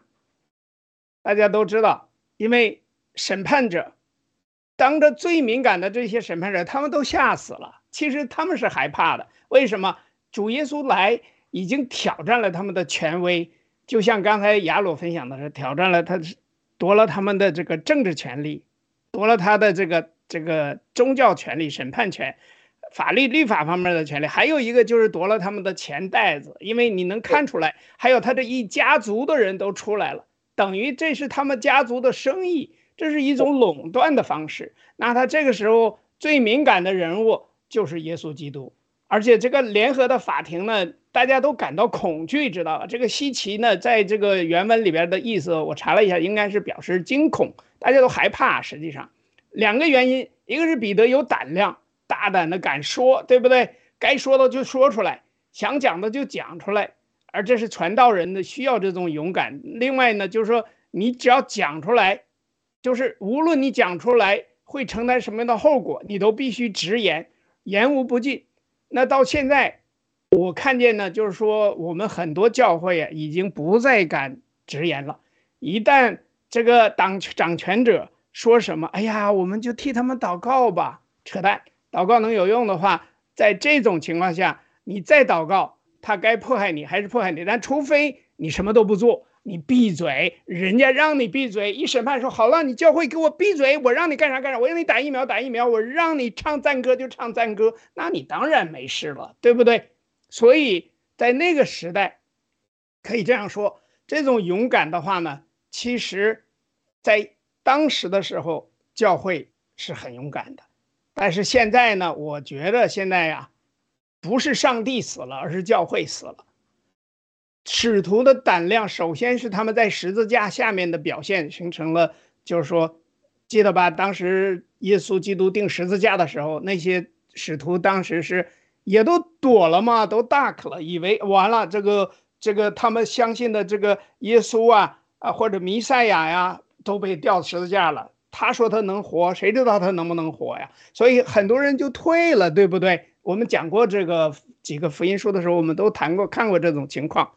大家都知道，因为审判者当着最敏感的这些审判者，他们都吓死了。其实他们是害怕的。为什么？主耶稣来已经挑战了他们的权威，就像刚才雅鲁分享的是，挑战了他，夺了他们的这个政治权利，夺了他的这个这个宗教权利、审判权。法律律法方面的权利，还有一个就是夺了他们的钱袋子，因为你能看出来，还有他这一家族的人都出来了，等于这是他们家族的生意，这是一种垄断的方式。那他这个时候最敏感的人物就是耶稣基督，而且这个联合的法庭呢，大家都感到恐惧，知道吧？这个稀奇呢，在这个原文里边的意思，我查了一下，应该是表示惊恐，大家都害怕。实际上，两个原因，一个是彼得有胆量。大胆的敢说，对不对？该说的就说出来。想讲的就讲出来，而这是传道人的需要这种勇敢。另外呢，就是说你只要讲出来，就是无论你讲出来会承担什么样的后果，你都必须直言，言无不尽。那到现在，我看见呢，就是说我们很多教会啊，已经不再敢直言了。一旦这个党掌权者说什么，哎呀，我们就替他们祷告吧，扯淡！祷告能有用的话，在这种情况下，你再祷告，他该迫害你还是迫害你。但除非你什么都不做，你闭嘴，人家让你闭嘴，一审判说好了，你教会给我闭嘴，我让你干啥干啥，我让你打疫苗打疫苗，我让你唱赞歌就唱赞歌，那你当然没事了，对不对？所以在那个时代，可以这样说，这种勇敢的话呢，其实，在当时的时候，教会是很勇敢的。但是现在呢，我觉得现在呀，不是上帝死了，而是教会死了。使徒的胆量，首先是他们在十字架下面的表现，形成了，就是说，记得吧？当时耶稣基督钉十字架的时候，那些使徒当时是也都躲了嘛，都 duck 了，以为完了，这个这个他们相信的这个耶稣啊啊或者弥赛亚呀，都被吊十字架了。他说他能活，谁知道他能不能活呀？所以很多人就退了，对不对？我们讲过这个几个福音书的时候，我们都谈过、看过这种情况。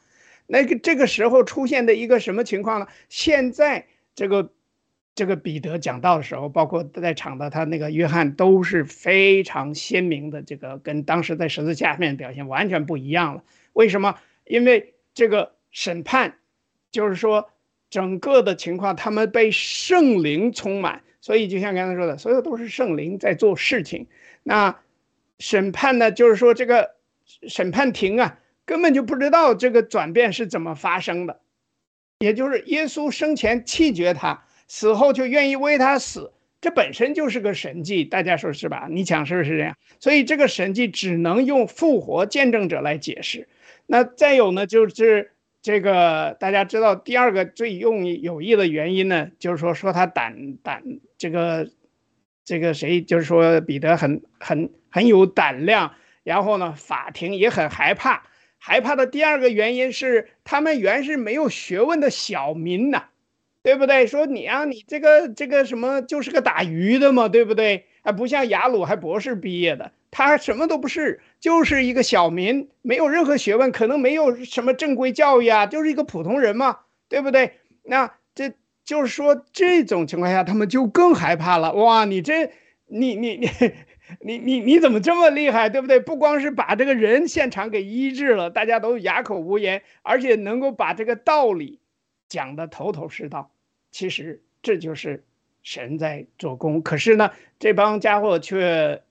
那个这个时候出现的一个什么情况呢？现在这个这个彼得讲道的时候，包括在场的他那个约翰都是非常鲜明的，这个跟当时在十字架面表现完全不一样了。为什么？因为这个审判，就是说。整个的情况，他们被圣灵充满，所以就像刚才说的，所有都是圣灵在做事情。那审判呢，就是说这个审判庭啊，根本就不知道这个转变是怎么发生的，也就是耶稣生前弃绝他，死后就愿意为他死，这本身就是个神迹，大家说是吧？你讲是不是这样？所以这个神迹只能用复活见证者来解释。那再有呢，就是。这个大家知道，第二个最用有益的原因呢，就是说说他胆胆这个这个谁，就是说彼得很很很有胆量，然后呢，法庭也很害怕。害怕的第二个原因是，他们原是没有学问的小民呐，对不对？说你啊，你这个这个什么，就是个打鱼的嘛，对不对？还不像雅鲁还博士毕业的。他什么都不是，就是一个小民，没有任何学问，可能没有什么正规教育啊，就是一个普通人嘛，对不对？那就是说，这种情况下，他们就更害怕了。哇，你这，你你你 你你你怎么这么厉害，对不对？不光是把这个人现场给医治了，大家都哑口无言，而且能够把这个道理讲得头头是道。其实这就是神在做工。可是呢，这帮家伙却。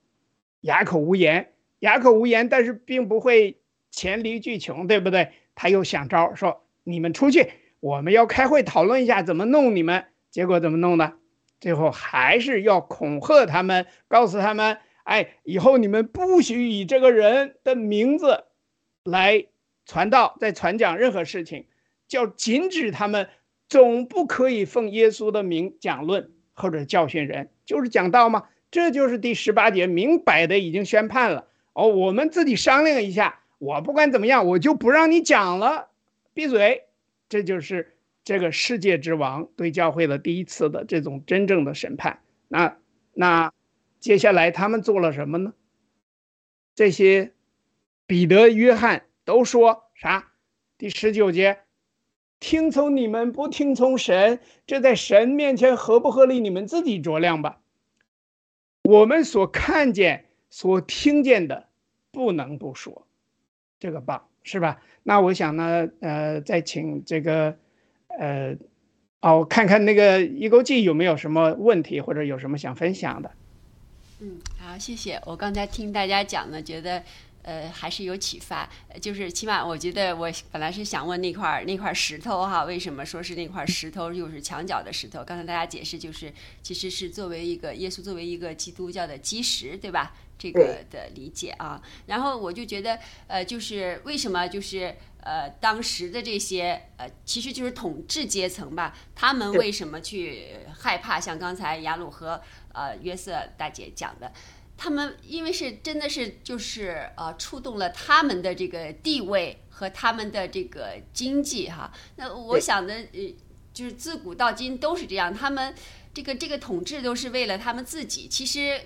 哑口无言，哑口无言，但是并不会黔驴技穷，对不对？他又想招说：“你们出去，我们要开会讨论一下怎么弄你们。”结果怎么弄的？最后还是要恐吓他们，告诉他们：“哎，以后你们不许以这个人的名字来传道，再传讲任何事情，叫禁止他们，总不可以奉耶稣的名讲论或者教训人，就是讲道吗？”这就是第十八节，明摆的已经宣判了哦。我们自己商量一下，我不管怎么样，我就不让你讲了，闭嘴。这就是这个世界之王对教会的第一次的这种真正的审判。那那接下来他们做了什么呢？这些彼得、约翰都说啥？第十九节，听从你们不听从神，这在神面前合不合理？你们自己酌量吧。我们所看见、所听见的，不能不说，这个棒是吧？那我想呢，呃，再请这个，呃，哦，看看那个一钩记有没有什么问题，或者有什么想分享的。嗯，好，谢谢。我刚才听大家讲呢，觉得。呃，还是有启发，就是起码我觉得我本来是想问那块那块石头哈，为什么说是那块石头又是墙角的石头？刚才大家解释就是，其实是作为一个耶稣作为一个基督教的基石，对吧？这个的理解啊。然后我就觉得，呃，就是为什么就是呃当时的这些呃，其实就是统治阶层吧，他们为什么去害怕？像刚才雅鲁和呃约瑟大姐讲的。他们因为是真的是就是呃触动了他们的这个地位和他们的这个经济哈。那我想的呃就是自古到今都是这样，他们这个这个统治都是为了他们自己，其实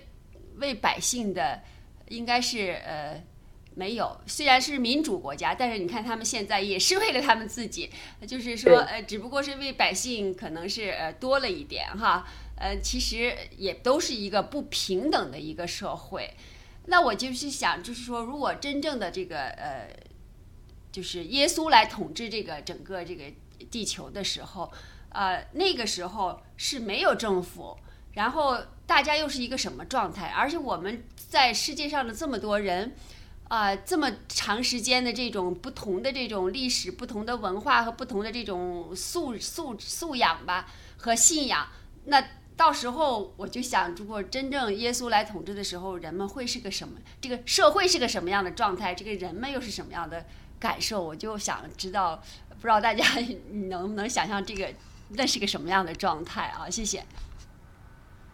为百姓的应该是呃。没有，虽然是民主国家，但是你看他们现在也是为了他们自己，就是说，呃，只不过是为百姓可能是呃多了一点哈，呃，其实也都是一个不平等的一个社会。那我就是想，就是说，如果真正的这个呃，就是耶稣来统治这个整个这个地球的时候，呃，那个时候是没有政府，然后大家又是一个什么状态？而且我们在世界上的这么多人。啊，这么长时间的这种不同的这种历史、不同的文化和不同的这种素素素养吧和信仰，那到时候我就想，如果真正耶稣来统治的时候，人们会是个什么？这个社会是个什么样的状态？这个人们又是什么样的感受？我就想知道，不知道大家 能不能想象这个那是个什么样的状态啊？谢谢。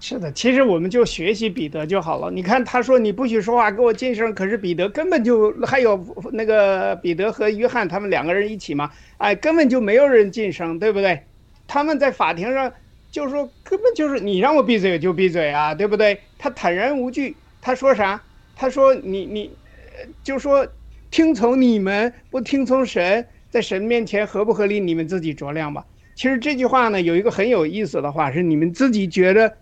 是的，其实我们就学习彼得就好了。你看，他说你不许说话，给我晋升。可是彼得根本就还有那个彼得和约翰他们两个人一起嘛，哎，根本就没有人晋升，对不对？他们在法庭上就说根本就是你让我闭嘴就闭嘴啊，对不对？他坦然无惧，他说啥？他说你你，就说听从你们不听从神，在神面前合不合理，你们自己酌量吧。其实这句话呢，有一个很有意思的话是你们自己觉得。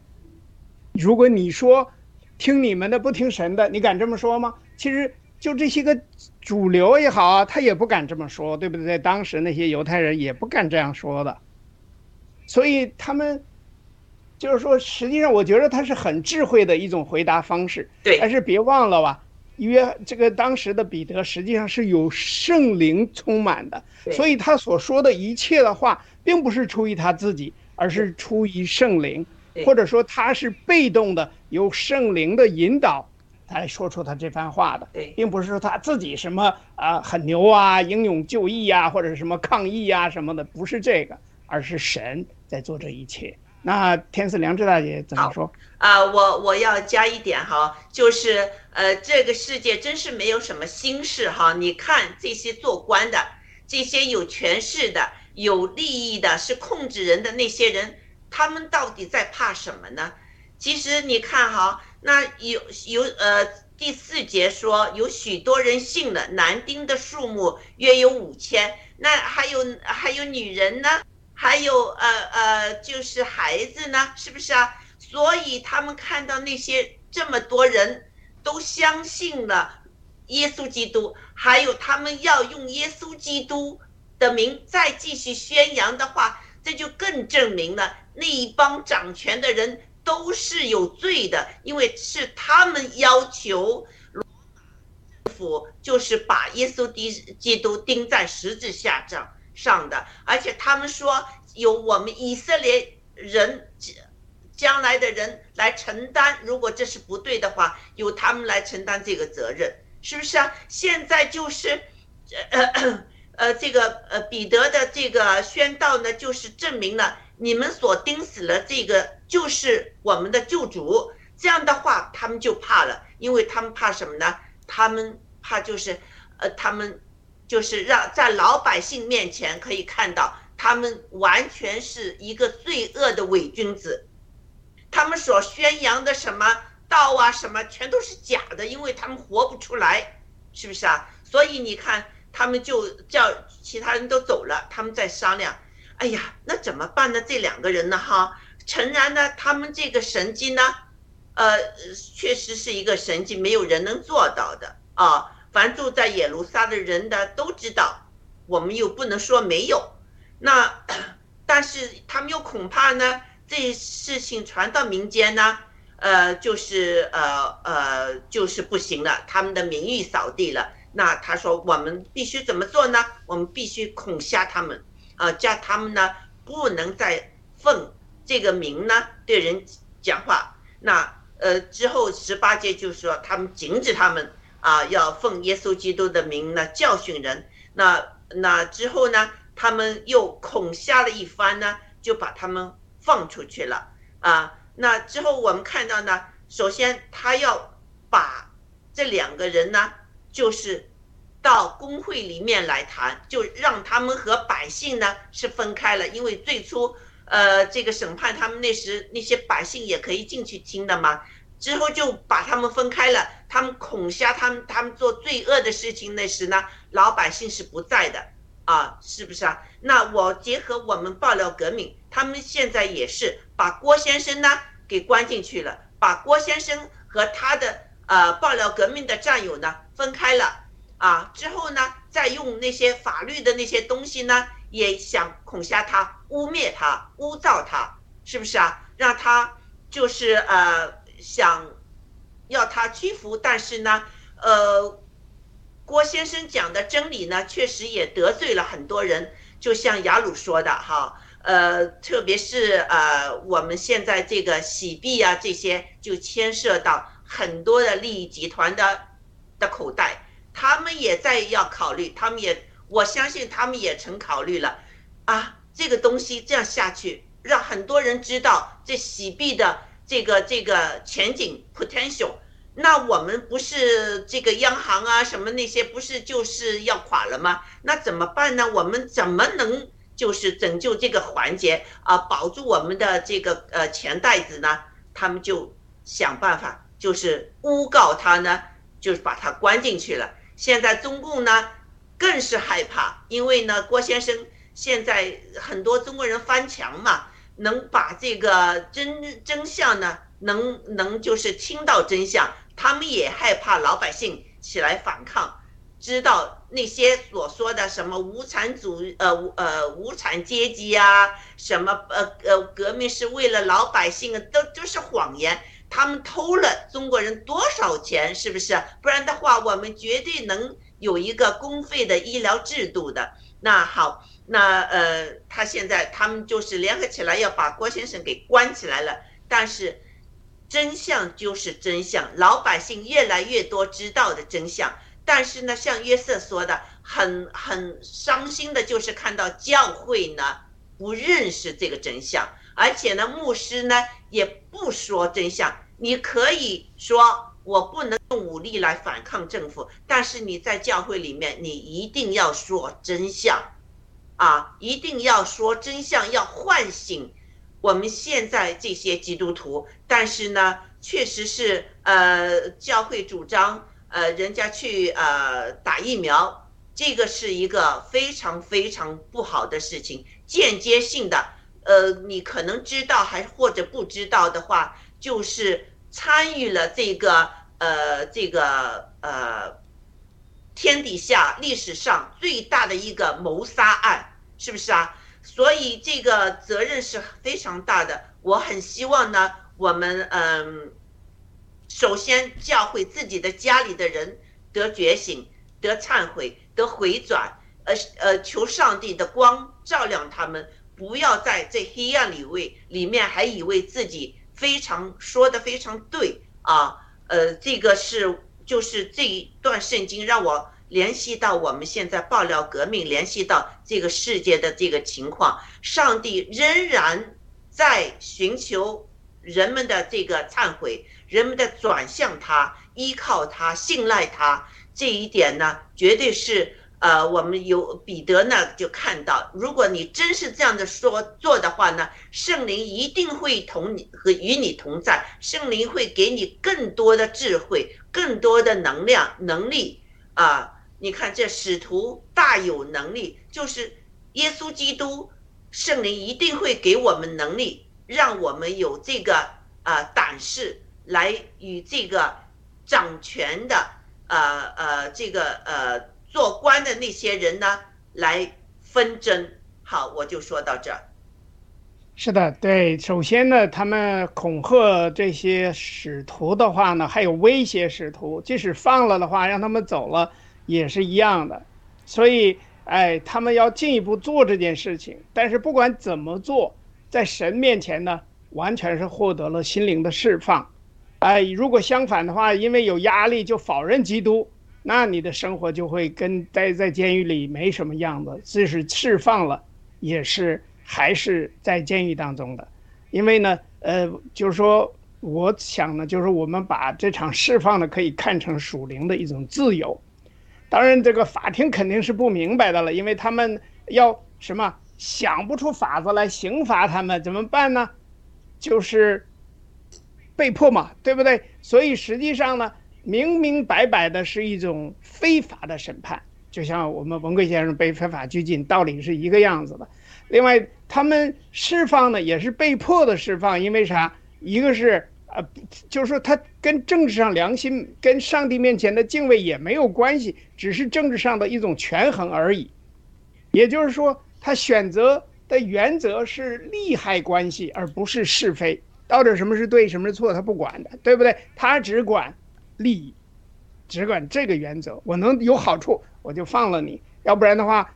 如果你说听你们的不听神的，你敢这么说吗？其实就这些个主流也好啊，他也不敢这么说，对不对？当时那些犹太人也不敢这样说的，所以他们就是说，实际上我觉得他是很智慧的一种回答方式。对，但是别忘了吧，约这个当时的彼得实际上是有圣灵充满的，所以他所说的一切的话，并不是出于他自己，而是出于圣灵。或者说他是被动的，由圣灵的引导来说出他这番话的，并不是说他自己什么啊很牛啊，英勇就义啊，或者什么抗议啊什么的，不是这个，而是神在做这一切。那天赐良知大姐怎么说？啊，我我要加一点哈，就是呃，这个世界真是没有什么心事哈。你看这些做官的，这些有权势的、有利益的、是控制人的那些人。他们到底在怕什么呢？其实你看哈，那有有呃第四节说有许多人信了，男丁的数目约有五千，那还有还有女人呢，还有呃呃就是孩子呢，是不是啊？所以他们看到那些这么多人都相信了耶稣基督，还有他们要用耶稣基督的名再继续宣扬的话，这就更证明了。那一帮掌权的人都是有罪的，因为是他们要求政府就是把耶稣基督钉在十字架上上的，而且他们说由我们以色列人将来的人来承担，如果这是不对的话，由他们来承担这个责任，是不是啊？现在就是呃呃呃这个呃彼得的这个宣道呢，就是证明了。你们所钉死了这个就是我们的救主，这样的话他们就怕了，因为他们怕什么呢？他们怕就是，呃，他们就是让在老百姓面前可以看到他们完全是一个罪恶的伪君子，他们所宣扬的什么道啊什么全都是假的，因为他们活不出来，是不是啊？所以你看，他们就叫其他人都走了，他们在商量。哎呀，那怎么办呢？这两个人呢？哈，诚然呢，他们这个神迹呢，呃，确实是一个神迹，没有人能做到的啊。凡住在耶路撒的人的都知道，我们又不能说没有。那，但是他们又恐怕呢，这事情传到民间呢，呃，就是呃呃，就是不行了，他们的名誉扫地了。那他说，我们必须怎么做呢？我们必须恐吓他们。啊，叫他们呢不能再奉这个名呢对人讲话。那呃之后十八节就说他们禁止他们啊要奉耶稣基督的名呢教训人。那那之后呢，他们又恐吓了一番呢，就把他们放出去了啊。那之后我们看到呢，首先他要把这两个人呢，就是到工会里面来谈，就让他们和百姓呢是分开了，因为最初呃这个审判他们那时那些百姓也可以进去听的嘛。之后就把他们分开了，他们恐吓他们，他们做罪恶的事情那时呢，老百姓是不在的啊，是不是啊？那我结合我们爆料革命，他们现在也是把郭先生呢给关进去了，把郭先生和他的呃爆料革命的战友呢分开了啊，之后呢再用那些法律的那些东西呢，也想恐吓他、污蔑他、污造他，是不是啊？让他就是呃。想要他屈服，但是呢，呃，郭先生讲的真理呢，确实也得罪了很多人。就像雅鲁说的哈，呃，特别是呃，我们现在这个洗币啊，这些就牵涉到很多的利益集团的的口袋，他们也在要考虑，他们也，我相信他们也曾考虑了啊，这个东西这样下去，让很多人知道这洗币的。这个这个前景 potential，那我们不是这个央行啊什么那些不是就是要垮了吗？那怎么办呢？我们怎么能就是拯救这个环节啊，保住我们的这个呃钱袋子呢？他们就想办法，就是诬告他呢，就是把他关进去了。现在中共呢更是害怕，因为呢郭先生现在很多中国人翻墙嘛。能把这个真真相呢，能能就是听到真相，他们也害怕老百姓起来反抗，知道那些所说的什么无产主呃呃无产阶级啊，什么呃呃革命是为了老百姓，都都是谎言。他们偷了中国人多少钱，是不是？不然的话，我们绝对能有一个公费的医疗制度的。那好。那呃，他现在他们就是联合起来要把郭先生给关起来了，但是真相就是真相，老百姓越来越多知道的真相。但是呢，像约瑟说的，很很伤心的就是看到教会呢不认识这个真相，而且呢，牧师呢也不说真相。你可以说我不能用武力来反抗政府，但是你在教会里面，你一定要说真相。啊，一定要说真相，要唤醒我们现在这些基督徒。但是呢，确实是呃，教会主张呃，人家去呃打疫苗，这个是一个非常非常不好的事情。间接性的，呃，你可能知道还或者不知道的话，就是参与了这个呃这个呃。天底下历史上最大的一个谋杀案，是不是啊？所以这个责任是非常大的。我很希望呢，我们嗯，首先教会自己的家里的人得觉醒、得忏悔、得回转，呃呃，求上帝的光照亮他们，不要在这黑暗里为里面还以为自己非常说的非常对啊。呃，这个是。就是这一段圣经让我联系到我们现在爆料革命，联系到这个世界的这个情况。上帝仍然在寻求人们的这个忏悔，人们的转向他，依靠他，信赖他。这一点呢，绝对是。呃，我们有彼得呢，就看到，如果你真是这样的说做的话呢，圣灵一定会同你和与你同在，圣灵会给你更多的智慧，更多的能量能力啊！你看这使徒大有能力，就是耶稣基督，圣灵一定会给我们能力，让我们有这个啊胆识来与这个掌权的呃呃这个呃。做官的那些人呢，来纷争。好，我就说到这儿。是的，对。首先呢，他们恐吓这些使徒的话呢，还有威胁使徒，即使放了的话，让他们走了也是一样的。所以，哎，他们要进一步做这件事情。但是不管怎么做，在神面前呢，完全是获得了心灵的释放。哎，如果相反的话，因为有压力就否认基督。那你的生活就会跟待在监狱里没什么样子，即使释放了，也是还是在监狱当中的。因为呢，呃，就是说，我想呢，就是我们把这场释放呢，可以看成属灵的一种自由。当然，这个法庭肯定是不明白的了，因为他们要什么想不出法子来刑罚他们，怎么办呢？就是被迫嘛，对不对？所以实际上呢，明明白白的是一种非法的审判，就像我们文贵先生被非法拘禁，道理是一个样子的。另外，他们释放呢，也是被迫的释放，因为啥？一个是。呃，就是说，他跟政治上良心、跟上帝面前的敬畏也没有关系，只是政治上的一种权衡而已。也就是说，他选择的原则是利害关系，而不是是非。到底什么是对，什么是错，他不管的，对不对？他只管利益，只管这个原则。我能有好处，我就放了你；要不然的话，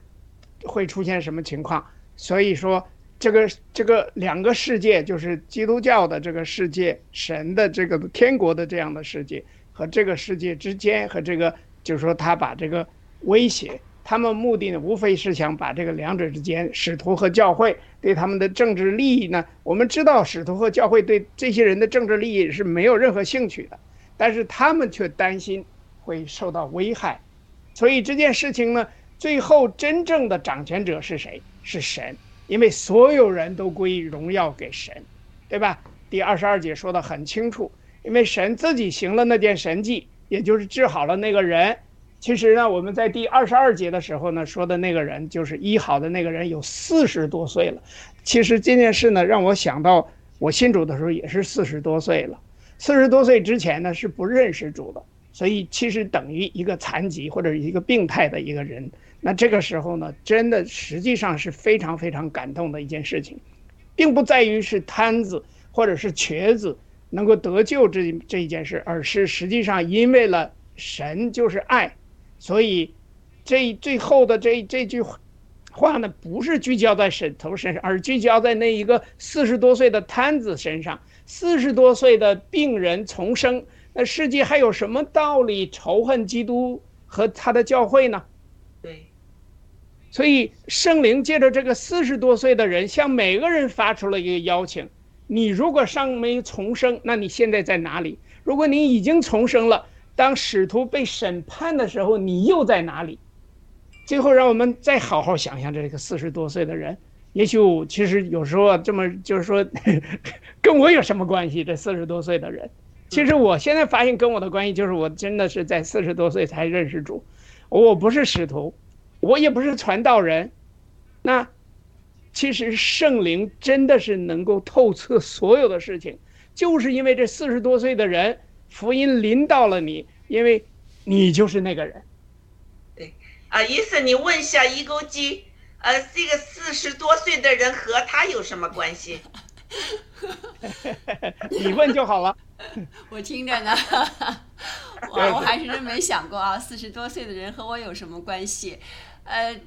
会出现什么情况？所以说。这个这个两个世界，就是基督教的这个世界，神的这个天国的这样的世界，和这个世界之间，和这个就是说，他把这个威胁，他们目的呢，无非是想把这个两者之间，使徒和教会对他们的政治利益呢，我们知道，使徒和教会对这些人的政治利益是没有任何兴趣的，但是他们却担心会受到危害，所以这件事情呢，最后真正的掌权者是谁？是神。因为所有人都归荣耀给神，对吧？第二十二节说的很清楚，因为神自己行了那件神迹，也就是治好了那个人。其实呢，我们在第二十二节的时候呢，说的那个人就是医好的那个人，有四十多岁了。其实这件事呢，让我想到我信主的时候也是四十多岁了。四十多岁之前呢，是不认识主的，所以其实等于一个残疾或者一个病态的一个人。那这个时候呢，真的实际上是非常非常感动的一件事情，并不在于是瘫子或者是瘸子能够得救这这一件事，而是实际上因为了神就是爱，所以这最后的这这句话呢，不是聚焦在神头身上，而聚焦在那一个四十多岁的瘫子身上，四十多岁的病人重生。那世界还有什么道理仇恨基督和他的教会呢？对所以圣灵借着这个四十多岁的人，向每个人发出了一个邀请：你如果尚没重生，那你现在在哪里？如果你已经重生了，当使徒被审判的时候，你又在哪里？最后，让我们再好好想想这个四十多岁的人。也许我其实有时候这么就是说，跟我有什么关系？这四十多岁的人，其实我现在发现跟我的关系就是我真的是在四十多岁才认识主，我不是使徒。我也不是传道人，那其实圣灵真的是能够透彻所有的事情，就是因为这四十多岁的人，福音临到了你，因为你就是那个人。对，啊，意思你问一下一钩机，呃，这个四十多岁的人和他有什么关系？你问就好了。我听着呢，我我还是真没想过啊，四十多岁的人和我有什么关系？呃，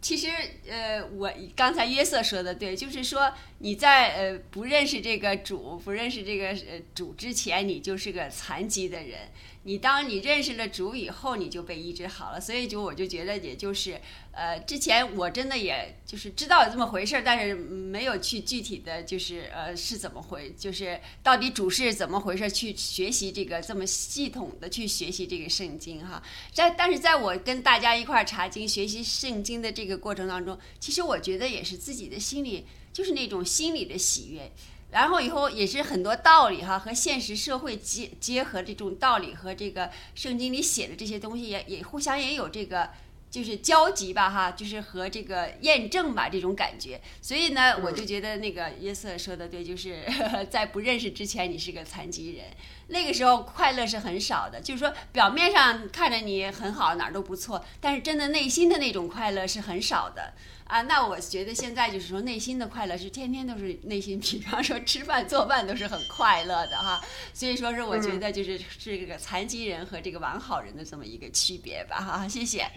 其实呃，我刚才约瑟说的对，就是说你在呃不认识这个主、不认识这个呃主之前，你就是个残疾的人。你当你认识了主以后，你就被医治好了。所以就我就觉得，也就是呃，之前我真的也就是知道有这么回事儿，但是没有去具体的就是呃是怎么回，就是到底主是怎么回事儿，去学习这个这么系统的去学习这个圣经哈。在但是在我跟大家一块儿查经学习圣经的这个过程当中，其实我觉得也是自己的心里就是那种心里的喜悦。然后以后也是很多道理哈，和现实社会结结合这种道理和这个圣经里写的这些东西也也互相也有这个就是交集吧哈，就是和这个验证吧这种感觉。所以呢，我就觉得那个约瑟说的对，就是在不认识之前你是个残疾人，那个时候快乐是很少的，就是说表面上看着你很好哪儿都不错，但是真的内心的那种快乐是很少的。啊，那我觉得现在就是说，内心的快乐是天天都是内心，比方说吃饭做饭都是很快乐的哈。所以说是我觉得就是是这个残疾人和这个完好人的这么一个区别吧哈。谢谢。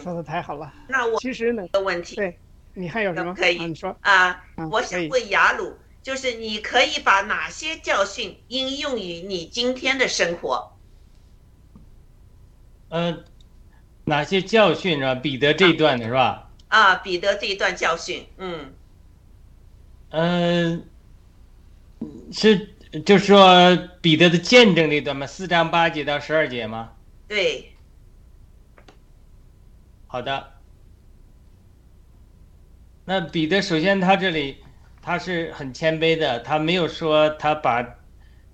说的太好了。那我其实呢，的问题，对，你还有什么可以？你说啊，我想问雅鲁，就是你可以把哪些教训应用于你今天的生活？嗯，哪些教训啊？彼得这一段的是吧？啊，彼得这一段教训，嗯，嗯，是就是说彼得的见证那段嘛，四章八节到十二节吗？对，好的。那彼得首先他这里他是很谦卑的，他没有说他把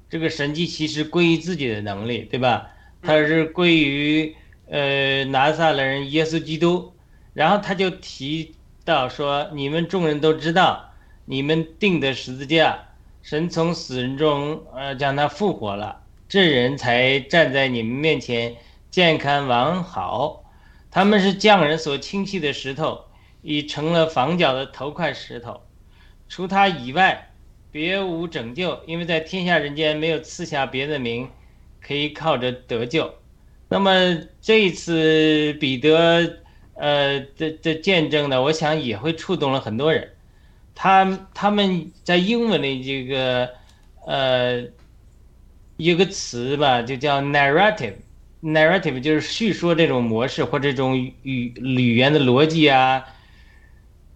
这个神迹其实归于自己的能力，对吧？他是归于呃拿撒勒人耶稣基督。然后他就提到说：“你们众人都知道，你们定的十字架，神从死人中呃将他复活了，这人才站在你们面前健康完好。他们是匠人所轻弃的石头。”已成了房角的头块石头，除他以外，别无拯救，因为在天下人间没有赐下别的名，可以靠着得救。那么这一次彼得，呃的的见证呢，我想也会触动了很多人。他他们在英文的这个，呃，一个词吧，就叫 narrative，narrative 就是叙说这种模式或这种语语言的逻辑啊。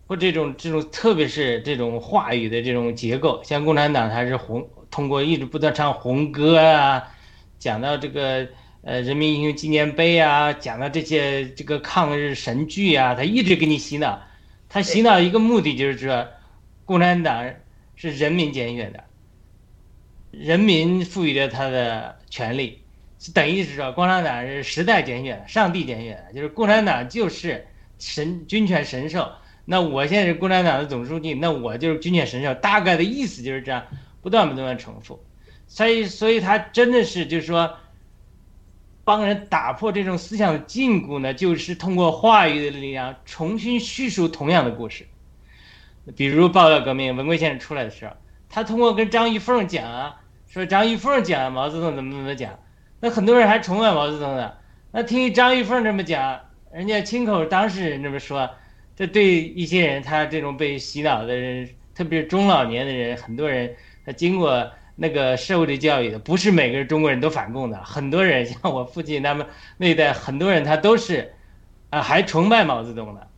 或这种这种，特别是这种话语的这种结构，像共产党，它是红通过一直不断唱红歌啊，讲到这个呃人民英雄纪念碑啊，讲的这些这个抗日神剧啊，他一直给你洗脑。他洗脑一个目的就是说，共产党是人民拣选的，人民赋予了他的权利，等于是说共产党是时代拣选，上帝拣选，就是共产党就是神军权神授。那我现在是共产党的总书记，那我就是军权神授，大概的意思就是这样，不断不断重复，所以所以他真的是就是说，帮人打破这种思想禁锢呢，就是通过话语的力量重新叙述同样的故事。比如报道革命，文贵先生出来的时候，他通过跟张玉凤讲啊，说张玉凤讲毛泽东怎么怎么讲，那很多人还崇拜毛泽东呢，那听张玉凤这么讲，人家亲口当事人这么说。这对一些人，他这种被洗脑的人，特别是中老年的人，很多人他经过那个社会的教育的，不是每个中国人都反共的，很多人 像我父亲他们那一代，很多人他都是，啊，还崇拜毛泽东的。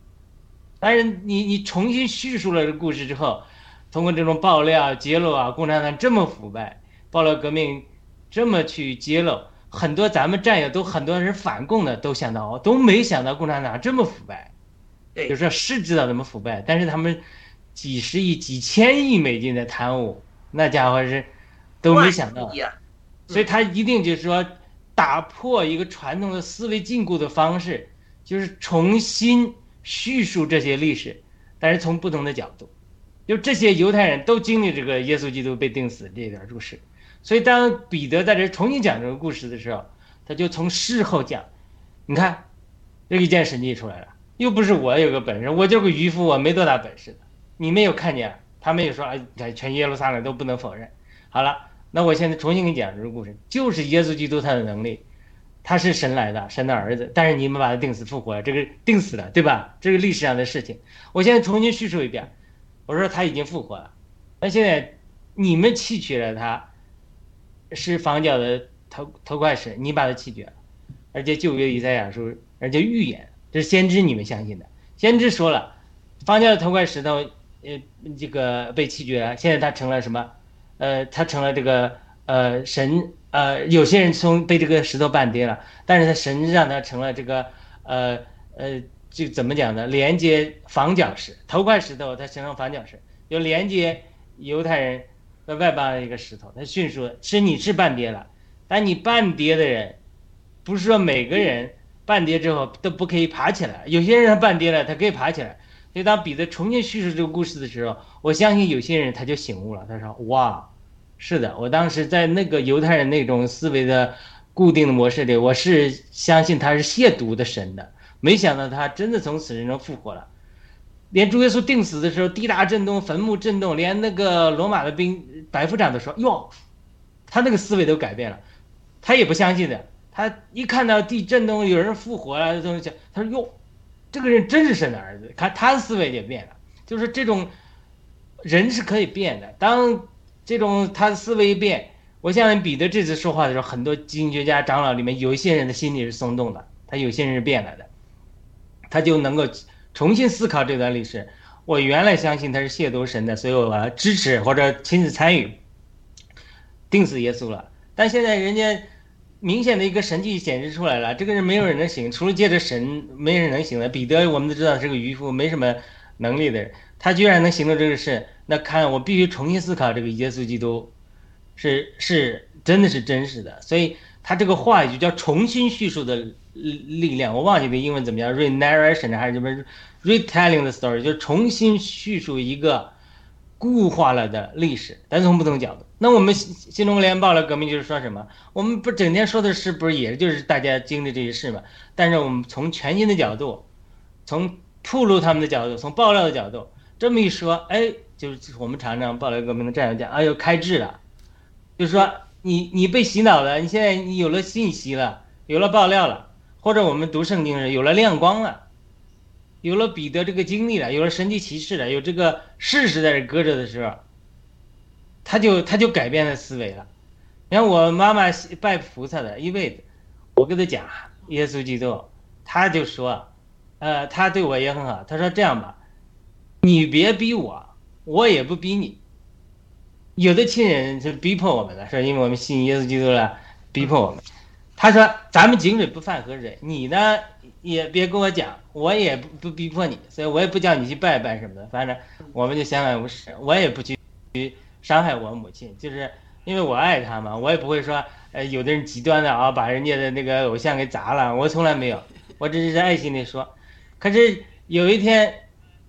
但是你你重新叙述了这故事之后，通过这种爆料揭露啊，共产党这么腐败，爆料革命这么去揭露，很多咱们战友都很多人反共的都想到，都没想到共产党这么腐败。就是说是知道怎么腐败，但是他们几十亿、几千亿美金的贪污，那家伙是都没想到，所以他一定就是说打破一个传统的思维禁锢的方式，就是重新叙述这些历史，但是从不同的角度，就这些犹太人都经历这个耶稣基督被钉死这一段故事，所以当彼得在这重新讲这个故事的时候，他就从事后讲，你看这一件神迹出来了。又不是我有个本事，我就个渔夫，我没多大本事的。你没有看见，他们也说，哎，全耶路撒冷都不能否认。好了，那我现在重新给你讲这个故事，就是耶稣基督他的能力，他是神来的，神的儿子，但是你们把他钉死复活了，这个钉死了，对吧？这个历史上的事情，我现在重新叙述一遍。我说他已经复活了，那现在你们弃绝了他，是房角的头头块石，你把他弃绝了，而且旧约以赛亚书，而且预言。这是先知，你们相信的。先知说了，方家的头块石头，呃，这个被弃绝了。现在他成了什么？呃，他成了这个呃神，呃，有些人从被这个石头绊跌了，但是他神让他成了这个呃呃，就怎么讲呢？连接房角石，头块石头，它形成房角石，就连接犹太人和外邦的一个石头。他迅速是你是绊跌了，但你绊跌的人，不是说每个人。半跌之后都不可以爬起来，有些人他半跌了，他可以爬起来。所以当彼得重新叙述这个故事的时候，我相信有些人他就醒悟了。他说：“哇，是的，我当时在那个犹太人那种思维的固定的模式里，我是相信他是亵渎的神的。没想到他真的从死人中复活了。连主耶稣定死的时候，地大震动，坟墓震动，连那个罗马的兵白夫长都说：哟，他那个思维都改变了，他也不相信的。”他一看到地震动，有人复活了，东西，他说：“哟，这个人真是神的儿子。”他他的思维也变了，就是这种人是可以变的。当这种他的思维一变，我相信彼得这次说话的时候，很多经济学家长老里面有一些人的心里是松动的，他有些人是变了的，他就能够重新思考这段历史。我原来相信他是亵渎神的，所以我支持或者亲自参与。定死耶稣了。但现在人家明显的一个神迹显示出来了，这个人没有人能行，除了借着神，没人能行的。彼得我们都知道是个渔夫，没什么能力的人，他居然能行动这个事，那看我必须重新思考这个耶稣基督，是是真的是真实的。所以他这个话语就叫重新叙述的力量，我忘记那英文怎么样，re-narration 还是什么 retelling the story，就是重新叙述一个固化了的历史，但是从不同角度。那我们新新中国联报的革命就是说什么？我们不整天说的是不是也就是大家经历这些事嘛？但是我们从全新的角度，从铺路他们的角度，从爆料的角度，这么一说，哎，就是我们常常爆料革命的战友讲，哎呦开智了，就是说你你被洗脑了，你现在你有了信息了，有了爆料了，或者我们读圣经时有了亮光了，有了彼得这个经历了，有了神迹骑士了，有这个事实在这搁着的时候。他就他就改变了思维了，你看我妈妈拜菩萨的一辈子，我跟他讲耶稣基督，他就说，呃，他对我也很好。他说这样吧，你别逼我，我也不逼你。有的亲人是逼迫我们的，说因为我们信耶稣基督了，逼迫我们。他说咱们井水不犯河水，你呢也别跟我讲，我也不不逼迫你，所以我也不叫你去拜拜什么的，反正我们就相安无事，我也不去。伤害我母亲，就是因为我爱她嘛，我也不会说，呃，有的人极端的啊，把人家的那个偶像给砸了，我从来没有，我只是在爱心的说。可是有一天，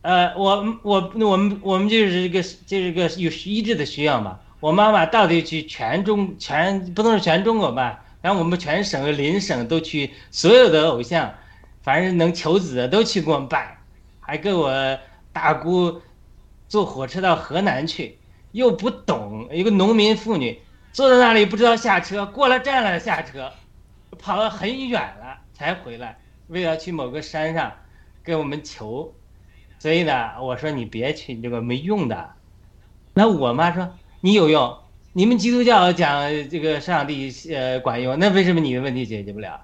呃，我我我们我们就是一个就是个有医治的需要嘛，我妈妈到底去全中全不能是全中国吧，然后我们全省邻省都去，所有的偶像，凡是能求子的都去给我们拜，还给我大姑坐火车到河南去。又不懂一个农民妇女坐在那里不知道下车，过了站了下车，跑了很远了才回来，为了去某个山上给我们求，所以呢，我说你别去你这个没用的。那我妈说你有用，你们基督教讲这个上帝呃管用，那为什么你的问题解决不了？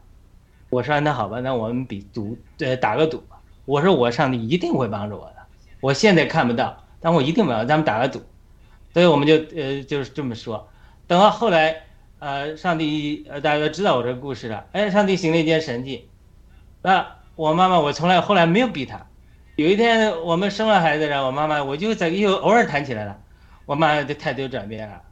我说那好吧，那我们比赌呃打个赌吧。我说我上帝一定会帮助我的，我现在看不到，但我一定帮，咱们打个赌。所以我们就呃就是这么说，等到后来，呃，上帝呃大家都知道我这个故事了。哎，上帝行了一件神迹，那我妈妈我从来后来没有逼她。有一天我们生了孩子了，我妈妈我就在又偶尔谈起来了，我妈的态度转变了。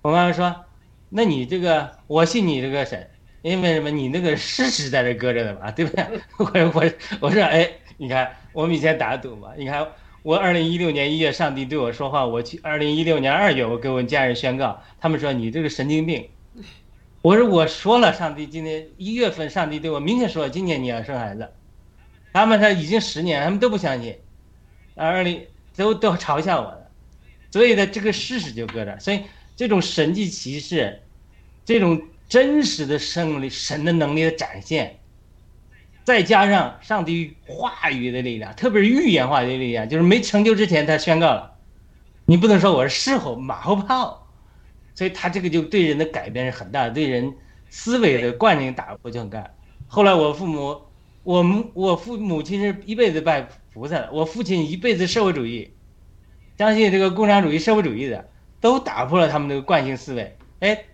我妈妈说：“那你这个我信你这个神，因为什么？你那个事实在这搁着的嘛，对不对？”我我我说：“哎，你看我们以前打赌嘛，你看。”我二零一六年一月，上帝对我说话。我去二零一六年二月，我给我家人宣告，他们说你这个神经病。我说我说了，上帝今年一月份，上帝对我明确说，今年你要生孩子。他们他已经十年，他们都不相信，二零都都嘲笑我的。所以呢，这个事实就搁这。所以这种神迹奇事，这种真实的胜利、神的能力的展现。再加上上帝话语的力量，特别是预言话语的力量，就是没成就之前他宣告了，你不能说我是事后马后炮，所以他这个就对人的改变是很大的，对人思维的惯性打破就很干。后来我父母，我们我父母亲是一辈子拜菩萨的，我父亲一辈子社会主义，相信这个共产主义社会主义的，都打破了他们那个惯性思维。哎，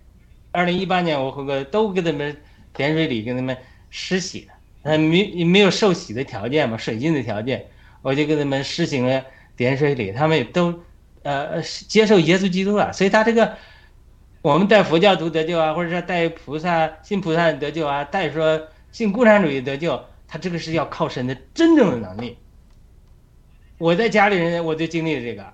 二零一八年我回国都给他们点水礼，给他们施洗了。他没没有受洗的条件嘛，水浸的条件，我就给他们施行了点水礼，他们也都，呃，接受耶稣基督了。所以他这个，我们带佛教徒得救啊，或者说带菩萨信菩萨得救啊，带说信共产主义得救，他这个是要靠神的真正的能力。我在家里人我就经历了这个，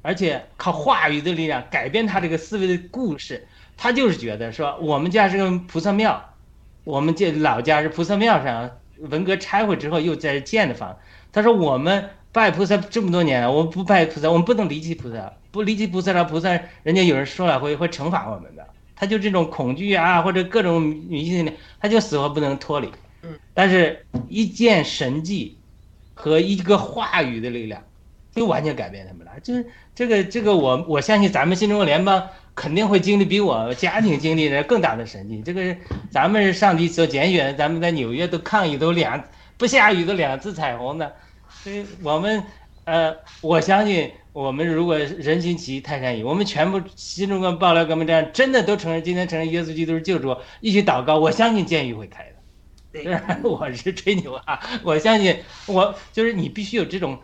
而且靠话语的力量改变他这个思维的故事，他就是觉得说我们家是个菩萨庙。我们这老家是菩萨庙上，文革拆毁之后又在建的房。他说我们拜菩萨这么多年了，我们不拜菩萨，我们不能离弃菩萨，不离弃菩萨了，菩萨人家有人说了会会惩罚我们的。他就这种恐惧啊，或者各种迷信的，他就死活不能脱离。但是一件神迹和一个话语的力量，就完全改变他们了。就是这个这个，我我相信咱们新中国联邦。肯定会经历比我家庭经历的更大的神迹。这个是咱们是上帝所拣选，咱们在纽约都抗议都两不下雨都两次彩虹的，所以我们呃，我相信我们如果人心齐，泰山移，我们全部新中国爆料革命战真的都承认，今天承认耶稣基督是救主，一起祷告，我相信监狱会开的。对虽然 我是吹牛啊，我相信我就是你必须有这种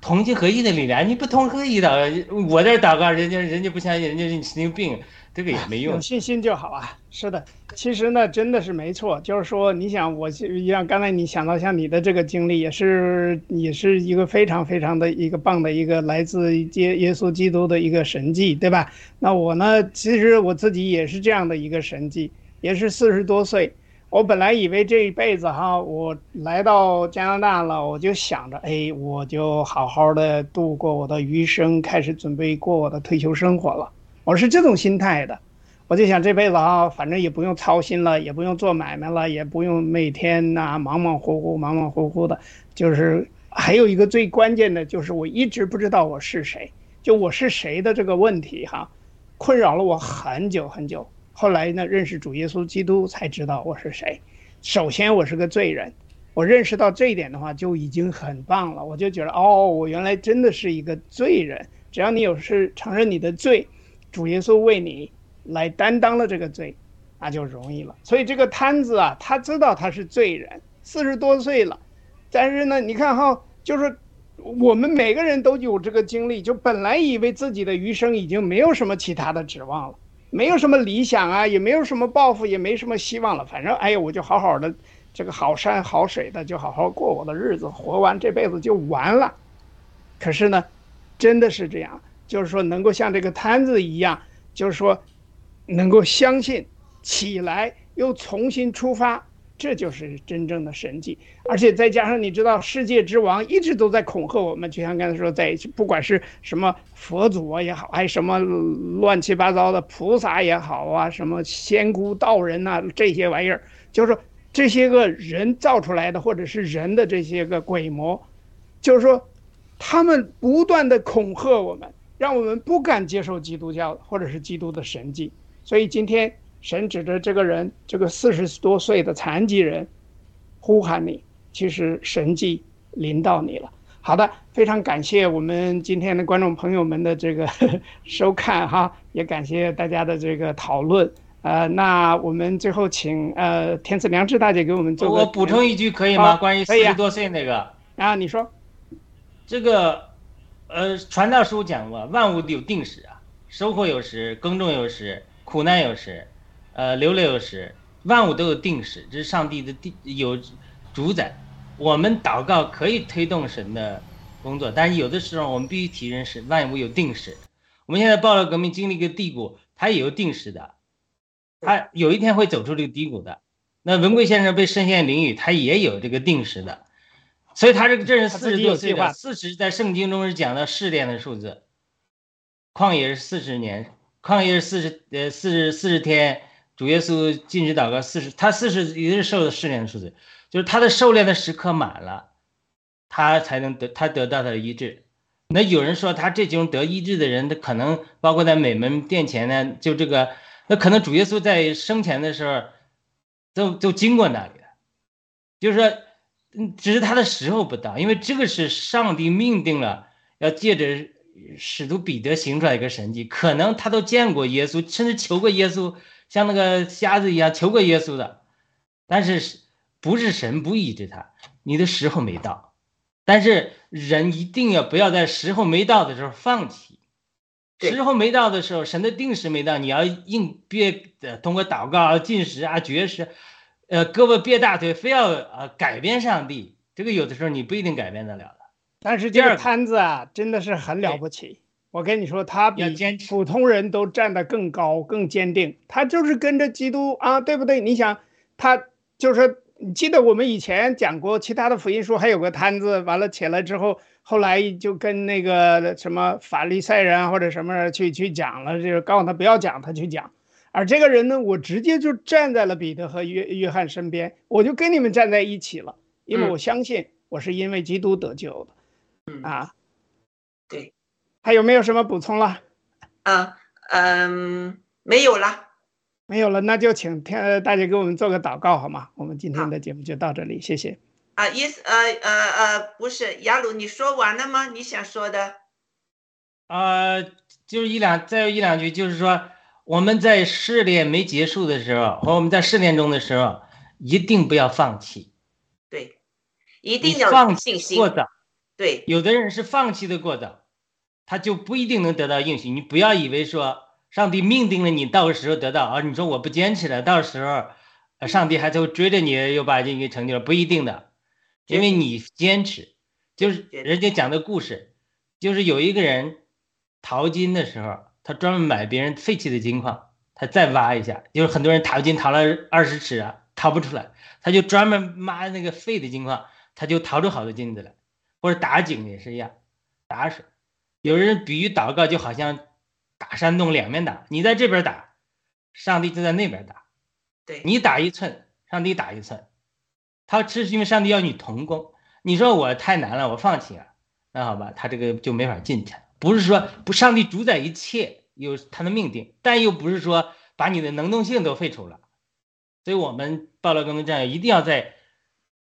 同心合一的力量，你不同合一祷告，我这祷告，人家人家不相信，人家是你神经病，这个也没用有。信心就好啊。是的，其实呢，真的是没错，就是说，你想，我就像刚才你想到像你的这个经历，也是也是一个非常非常的一个棒的一个来自耶耶稣基督的一个神迹，对吧？那我呢，其实我自己也是这样的一个神迹，也是四十多岁。我本来以为这一辈子哈，我来到加拿大了，我就想着，哎，我就好好的度过我的余生，开始准备过我的退休生活了。我是这种心态的，我就想这辈子啊，反正也不用操心了，也不用做买卖了，也不用每天呐、忙忙活活、忙忙活活的。就是还有一个最关键的，就是我一直不知道我是谁，就我是谁的这个问题哈，困扰了我很久很久。后来呢，认识主耶稣基督才知道我是谁。首先，我是个罪人，我认识到这一点的话，就已经很棒了。我就觉得，哦，我原来真的是一个罪人。只要你有事承认你的罪，主耶稣为你来担当了这个罪，那就容易了。所以这个摊子啊，他知道他是罪人，四十多岁了，但是呢，你看哈，就是我们每个人都有这个经历，就本来以为自己的余生已经没有什么其他的指望了。没有什么理想啊，也没有什么抱负，也没什么希望了。反正哎呀，我就好好的，这个好山好水的，就好好过我的日子，活完这辈子就完了。可是呢，真的是这样，就是说能够像这个摊子一样，就是说能够相信起来又重新出发，这就是真正的神迹。而且再加上你知道，世界之王一直都在恐吓我们，就像刚才说，在不管是什么佛祖啊也好，还什么乱七八糟的菩萨也好啊，什么仙姑道人呐、这些玩意儿，就是说这些个人造出来的，或者是人的这些个鬼魔，就是说他们不断的恐吓我们，让我们不敢接受基督教或者是基督的神迹。所以今天神指着这个人，这个四十多岁的残疾人，呼喊你。其实神迹临到你了。好的，非常感谢我们今天的观众朋友们的这个 收看哈，也感谢大家的这个讨论。呃，那我们最后请呃天赐良知大姐给我们做个。我补充一句可以吗？好关于四十多岁那个，啊，你说。这个，呃，传道书讲过，万物有定时啊，收获有时，耕种有时，苦难有时，呃，流泪有时，万物都有定时，这是上帝的定有主宰。我们祷告可以推动神的工作，但是有的时候我们必须提认识万物有定时。我们现在暴乱革命经历一个低谷，它也有定时的，它有一天会走出这个低谷的。那文贵先生被深陷淋雨，他也有这个定时的，所以他这个这是四十多岁的，有计划四十在圣经中是讲到试炼的数字，旷野是四十年，旷野是四十呃四十四十天，主耶稣禁止祷告四十，他四十也是受的试炼的数字，就是他的受炼的时刻满了，他才能得他得到他的医治。那有人说他这几种得医治的人，他可能包括在美门殿前呢，就这个，那可能主耶稣在生前的时候，都都经过那里，就是说，嗯，只是他的时候不到，因为这个是上帝命定了，要借着使徒彼得行出来一个神迹，可能他都见过耶稣，甚至求过耶稣，像那个瞎子一样求过耶稣的，但是是不是神不医治他，你的时候没到。但是人一定要不要在时候没到的时候放弃，时候没到的时候，神的定时没到，你要硬憋呃通过祷告啊、进食啊、绝食，呃胳膊憋大腿，非要呃改变上帝，这个有的时候你不一定改变得了的。但是这个第二个摊子啊，真的是很了不起。我跟你说，他比普通人都站得更高、更坚定。他就是跟着基督啊，对不对？你想，他就是你记得我们以前讲过，其他的福音书还有个摊子，完了起来之后，后来就跟那个什么法利赛人啊或者什么人去去讲了，就是告诉他不要讲，他去讲。而这个人呢，我直接就站在了彼得和约约翰身边，我就跟你们站在一起了，因为嗯我相信我是因为基督得救的。嗯啊，对，还有没有什么补充了？啊，嗯，没有了。没有了，那就请天大姐给我们做个祷告好吗？我们今天的节目就到这里，谢谢。啊，意思呃呃呃，不是雅鲁，你说完了吗？你想说的？啊，就是一两，再有一两句，就是说我们在试炼没结束的时候，和我们在试炼中的时候，一定不要放弃。对，一定要放信心过早。对，有的人是放弃的过早，他就不一定能得到应许。你不要以为说上帝命定了你到时候得到啊，你说我不坚持了，到时候上帝还就追着你又把这个成就了，不一定的，因为你坚持。就是人家讲的故事，就是有一个人淘金的时候，他专门买别人废弃的金矿，他再挖一下，就是很多人淘金淘了二十尺啊，淘不出来，他就专门挖那个废的金矿，他就淘出好多金子来。或者打井也是一样，打水。有人比喻祷告就好像打山洞，两面打。你在这边打，上帝就在那边打。对你打一寸，上帝打一寸。他这是因为上帝要你同工。你说我太难了，我放弃了，那好吧，他这个就没法进去。不是说不，上帝主宰一切，有他的命定，但又不是说把你的能动性都废除了。所以，我们报了更多战友一定要在。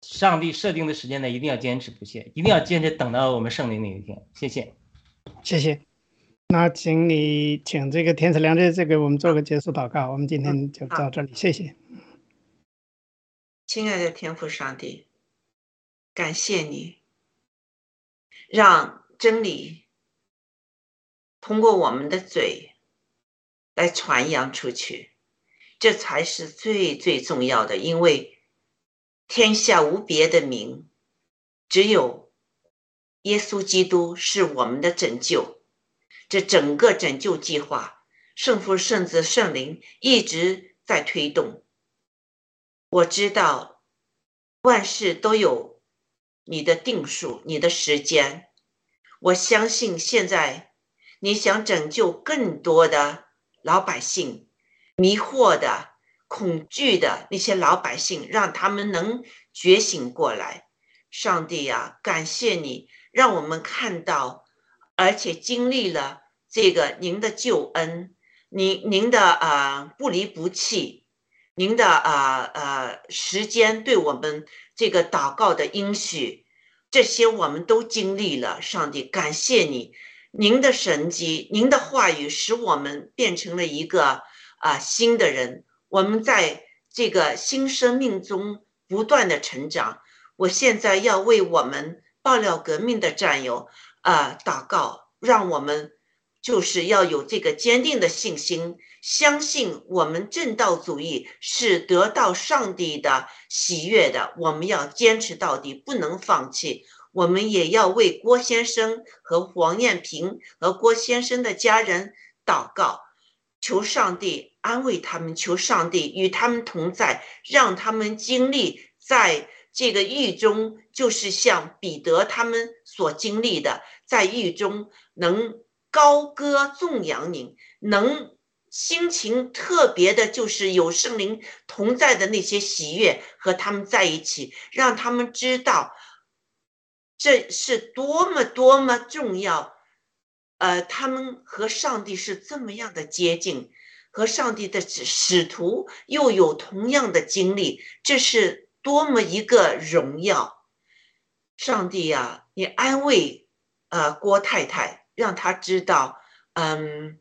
上帝设定的时间内，一定要坚持不懈，一定要坚持等到我们胜利那一天。谢谢，谢谢。那请你请这个天赐良知这个我们做个结束祷告。我们今天就到这里，谢谢。亲爱的天父上帝，感谢你让真理通过我们的嘴来传扬出去，这才是最最重要的，因为。天下无别的名，只有耶稣基督是我们的拯救。这整个拯救计划，圣父、圣子、圣灵一直在推动。我知道万事都有你的定数，你的时间。我相信现在你想拯救更多的老百姓，迷惑的。恐惧的那些老百姓，让他们能觉醒过来。上帝呀，感谢你，让我们看到，而且经历了这个您的救恩，您您的啊不离不弃，您的啊呃时间对我们这个祷告的应许，这些我们都经历了。上帝，感谢你，您的神迹，您的话语，使我们变成了一个啊新的人。我们在这个新生命中不断的成长。我现在要为我们爆料革命的战友啊祷告，让我们就是要有这个坚定的信心，相信我们正道主义是得到上帝的喜悦的。我们要坚持到底，不能放弃。我们也要为郭先生和黄艳平和郭先生的家人祷告。求上帝安慰他们，求上帝与他们同在，让他们经历在这个狱中，就是像彼得他们所经历的，在狱中能高歌颂扬您，能心情特别的，就是有圣灵同在的那些喜悦和他们在一起，让他们知道这是多么多么重要。呃，他们和上帝是这么样的接近，和上帝的使使徒又有同样的经历，这是多么一个荣耀！上帝呀，你安慰呃郭太太，让她知道，嗯，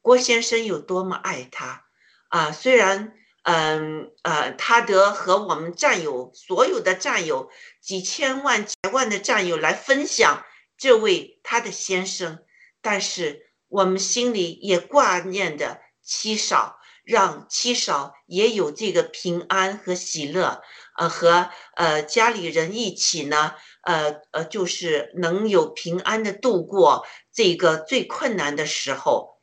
郭先生有多么爱她啊！虽然，嗯呃，他得和我们战友所有的战友几千万、几万的战友来分享这位他的先生。但是我们心里也挂念着七嫂，让七嫂也有这个平安和喜乐，呃，和呃家里人一起呢，呃呃，就是能有平安的度过这个最困难的时候。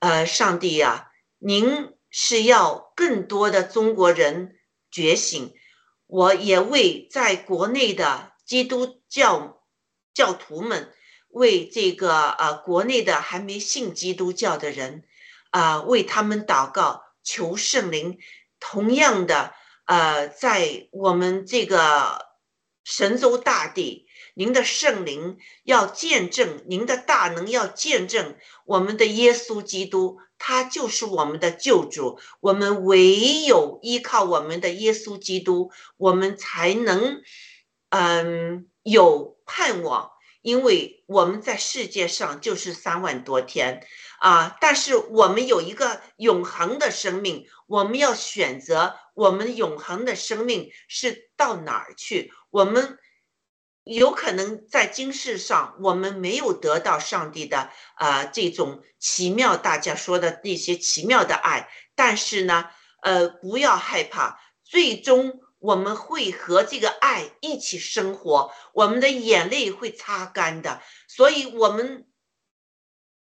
呃，上帝呀，您是要更多的中国人觉醒，我也为在国内的基督教教徒们。为这个呃国内的还没信基督教的人，啊，为他们祷告，求圣灵。同样的，呃，在我们这个神州大地，您的圣灵要见证，您的大能要见证我们的耶稣基督，他就是我们的救主。我们唯有依靠我们的耶稣基督，我们才能嗯，有盼望，因为我们在世界上就是三万多天啊，但是我们有一个永恒的生命，我们要选择我们永恒的生命是到哪儿去？我们有可能在今世上，我们没有得到上帝的啊这种奇妙，大家说的那些奇妙的爱，但是呢，呃，不要害怕，最终。我们会和这个爱一起生活，我们的眼泪会擦干的，所以，我们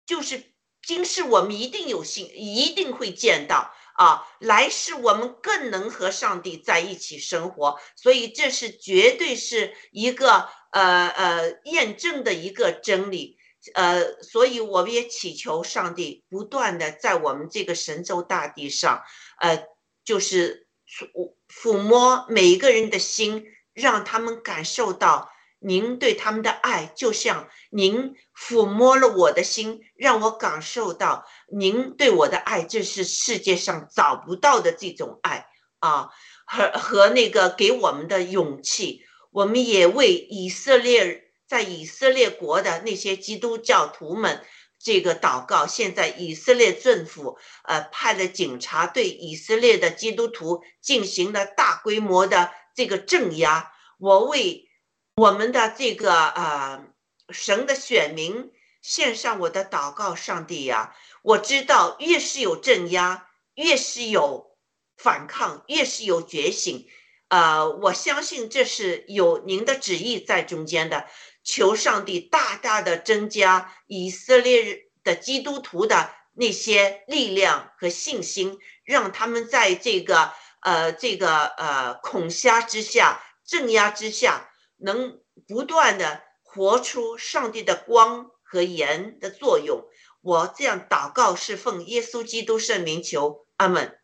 就是今世我们一定有幸，一定会见到啊，来世我们更能和上帝在一起生活，所以这是绝对是一个呃呃验证的一个真理，呃，所以我们也祈求上帝不断的在我们这个神州大地上，呃，就是。抚抚摸每一个人的心，让他们感受到您对他们的爱，就像您抚摸了我的心，让我感受到您对我的爱，这是世界上找不到的这种爱啊，和和那个给我们的勇气。我们也为以色列在以色列国的那些基督教徒们。这个祷告，现在以色列政府呃派了警察对以色列的基督徒进行了大规模的这个镇压。我为我们的这个呃神的选民献上我的祷告，上帝呀，我知道越是有镇压，越是有反抗，越是有觉醒。呃，我相信这是有您的旨意在中间的。求上帝大大的增加以色列的基督徒的那些力量和信心，让他们在这个呃这个呃恐吓之下、镇压之下，能不断的活出上帝的光和盐的作用。我这样祷告，是奉耶稣基督圣名求，阿门，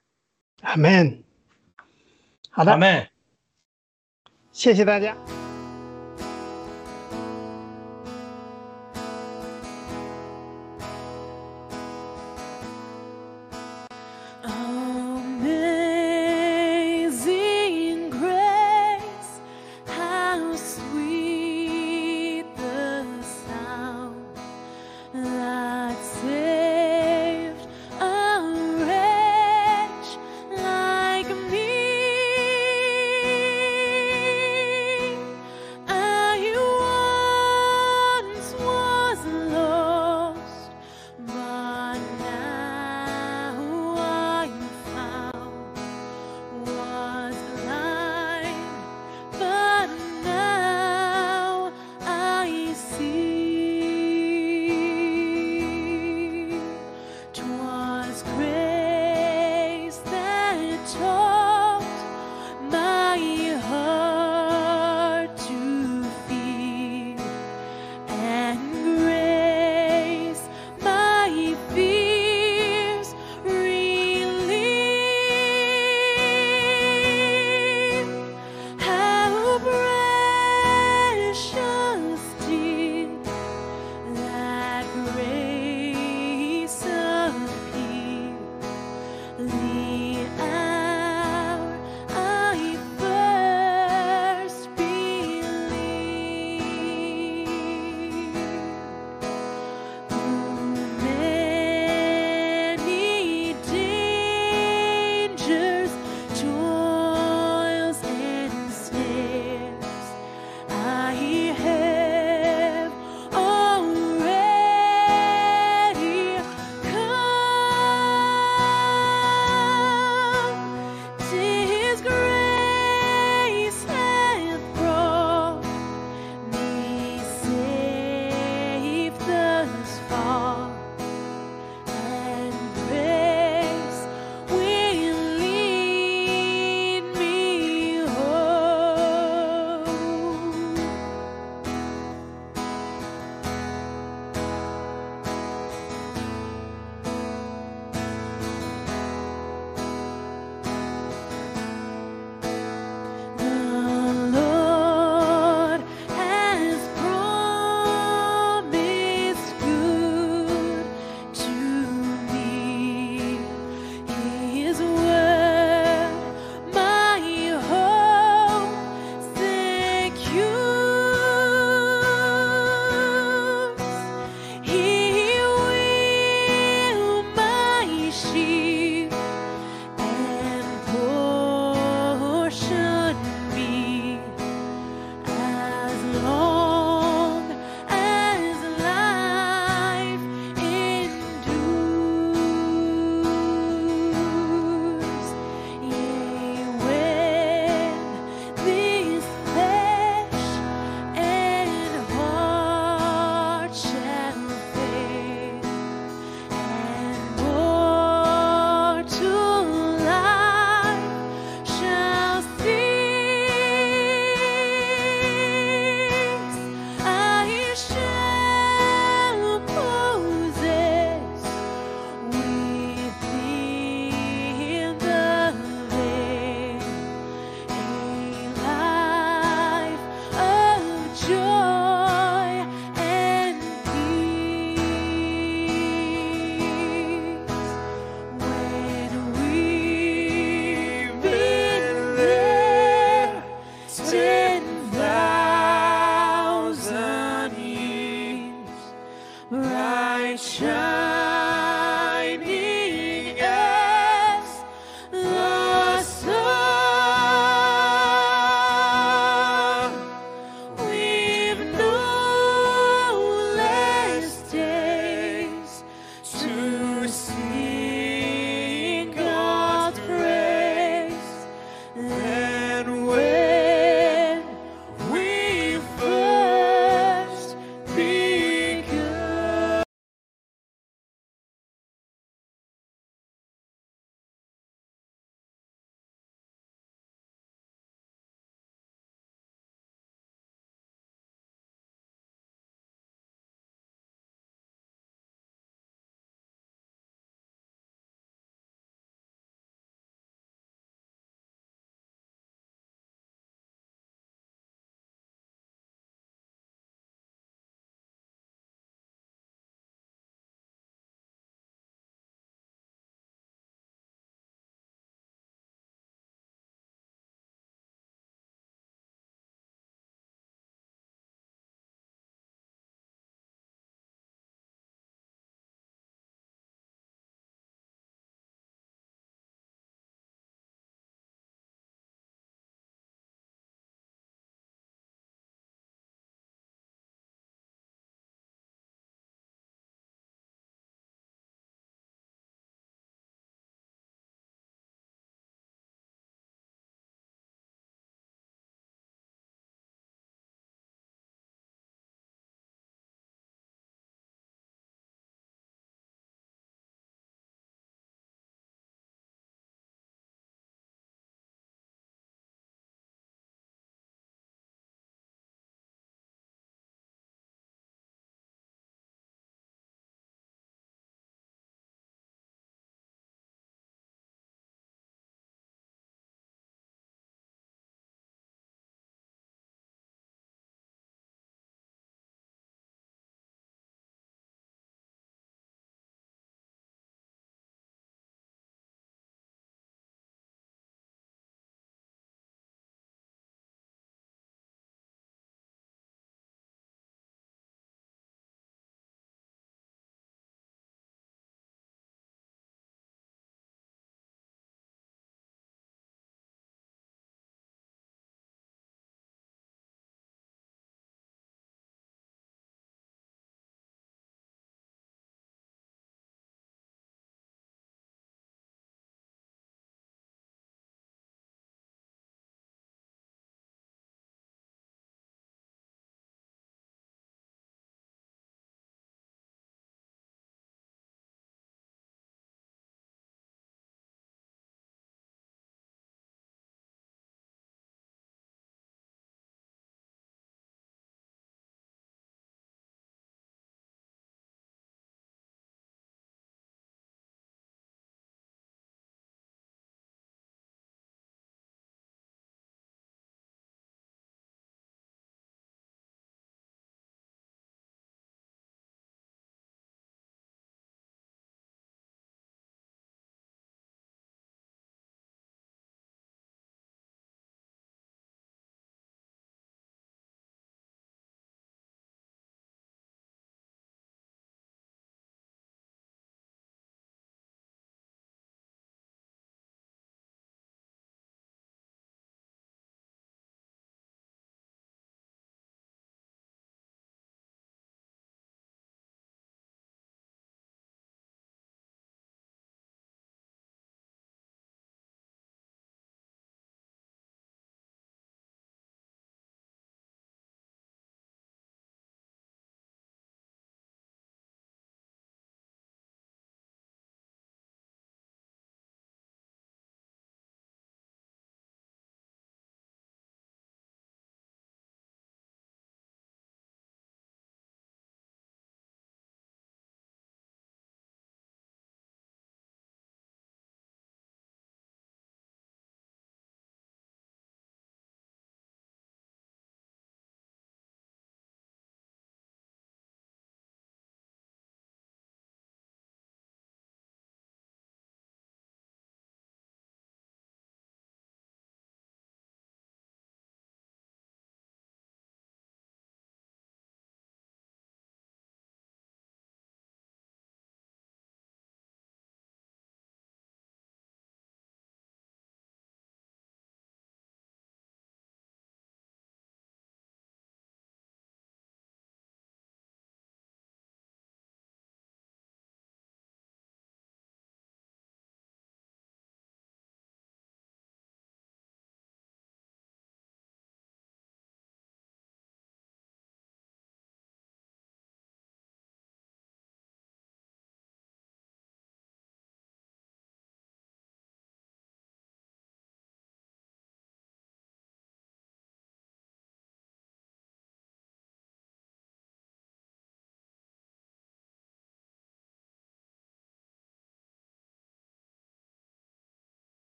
阿门。好的，阿门。谢谢大家。在想。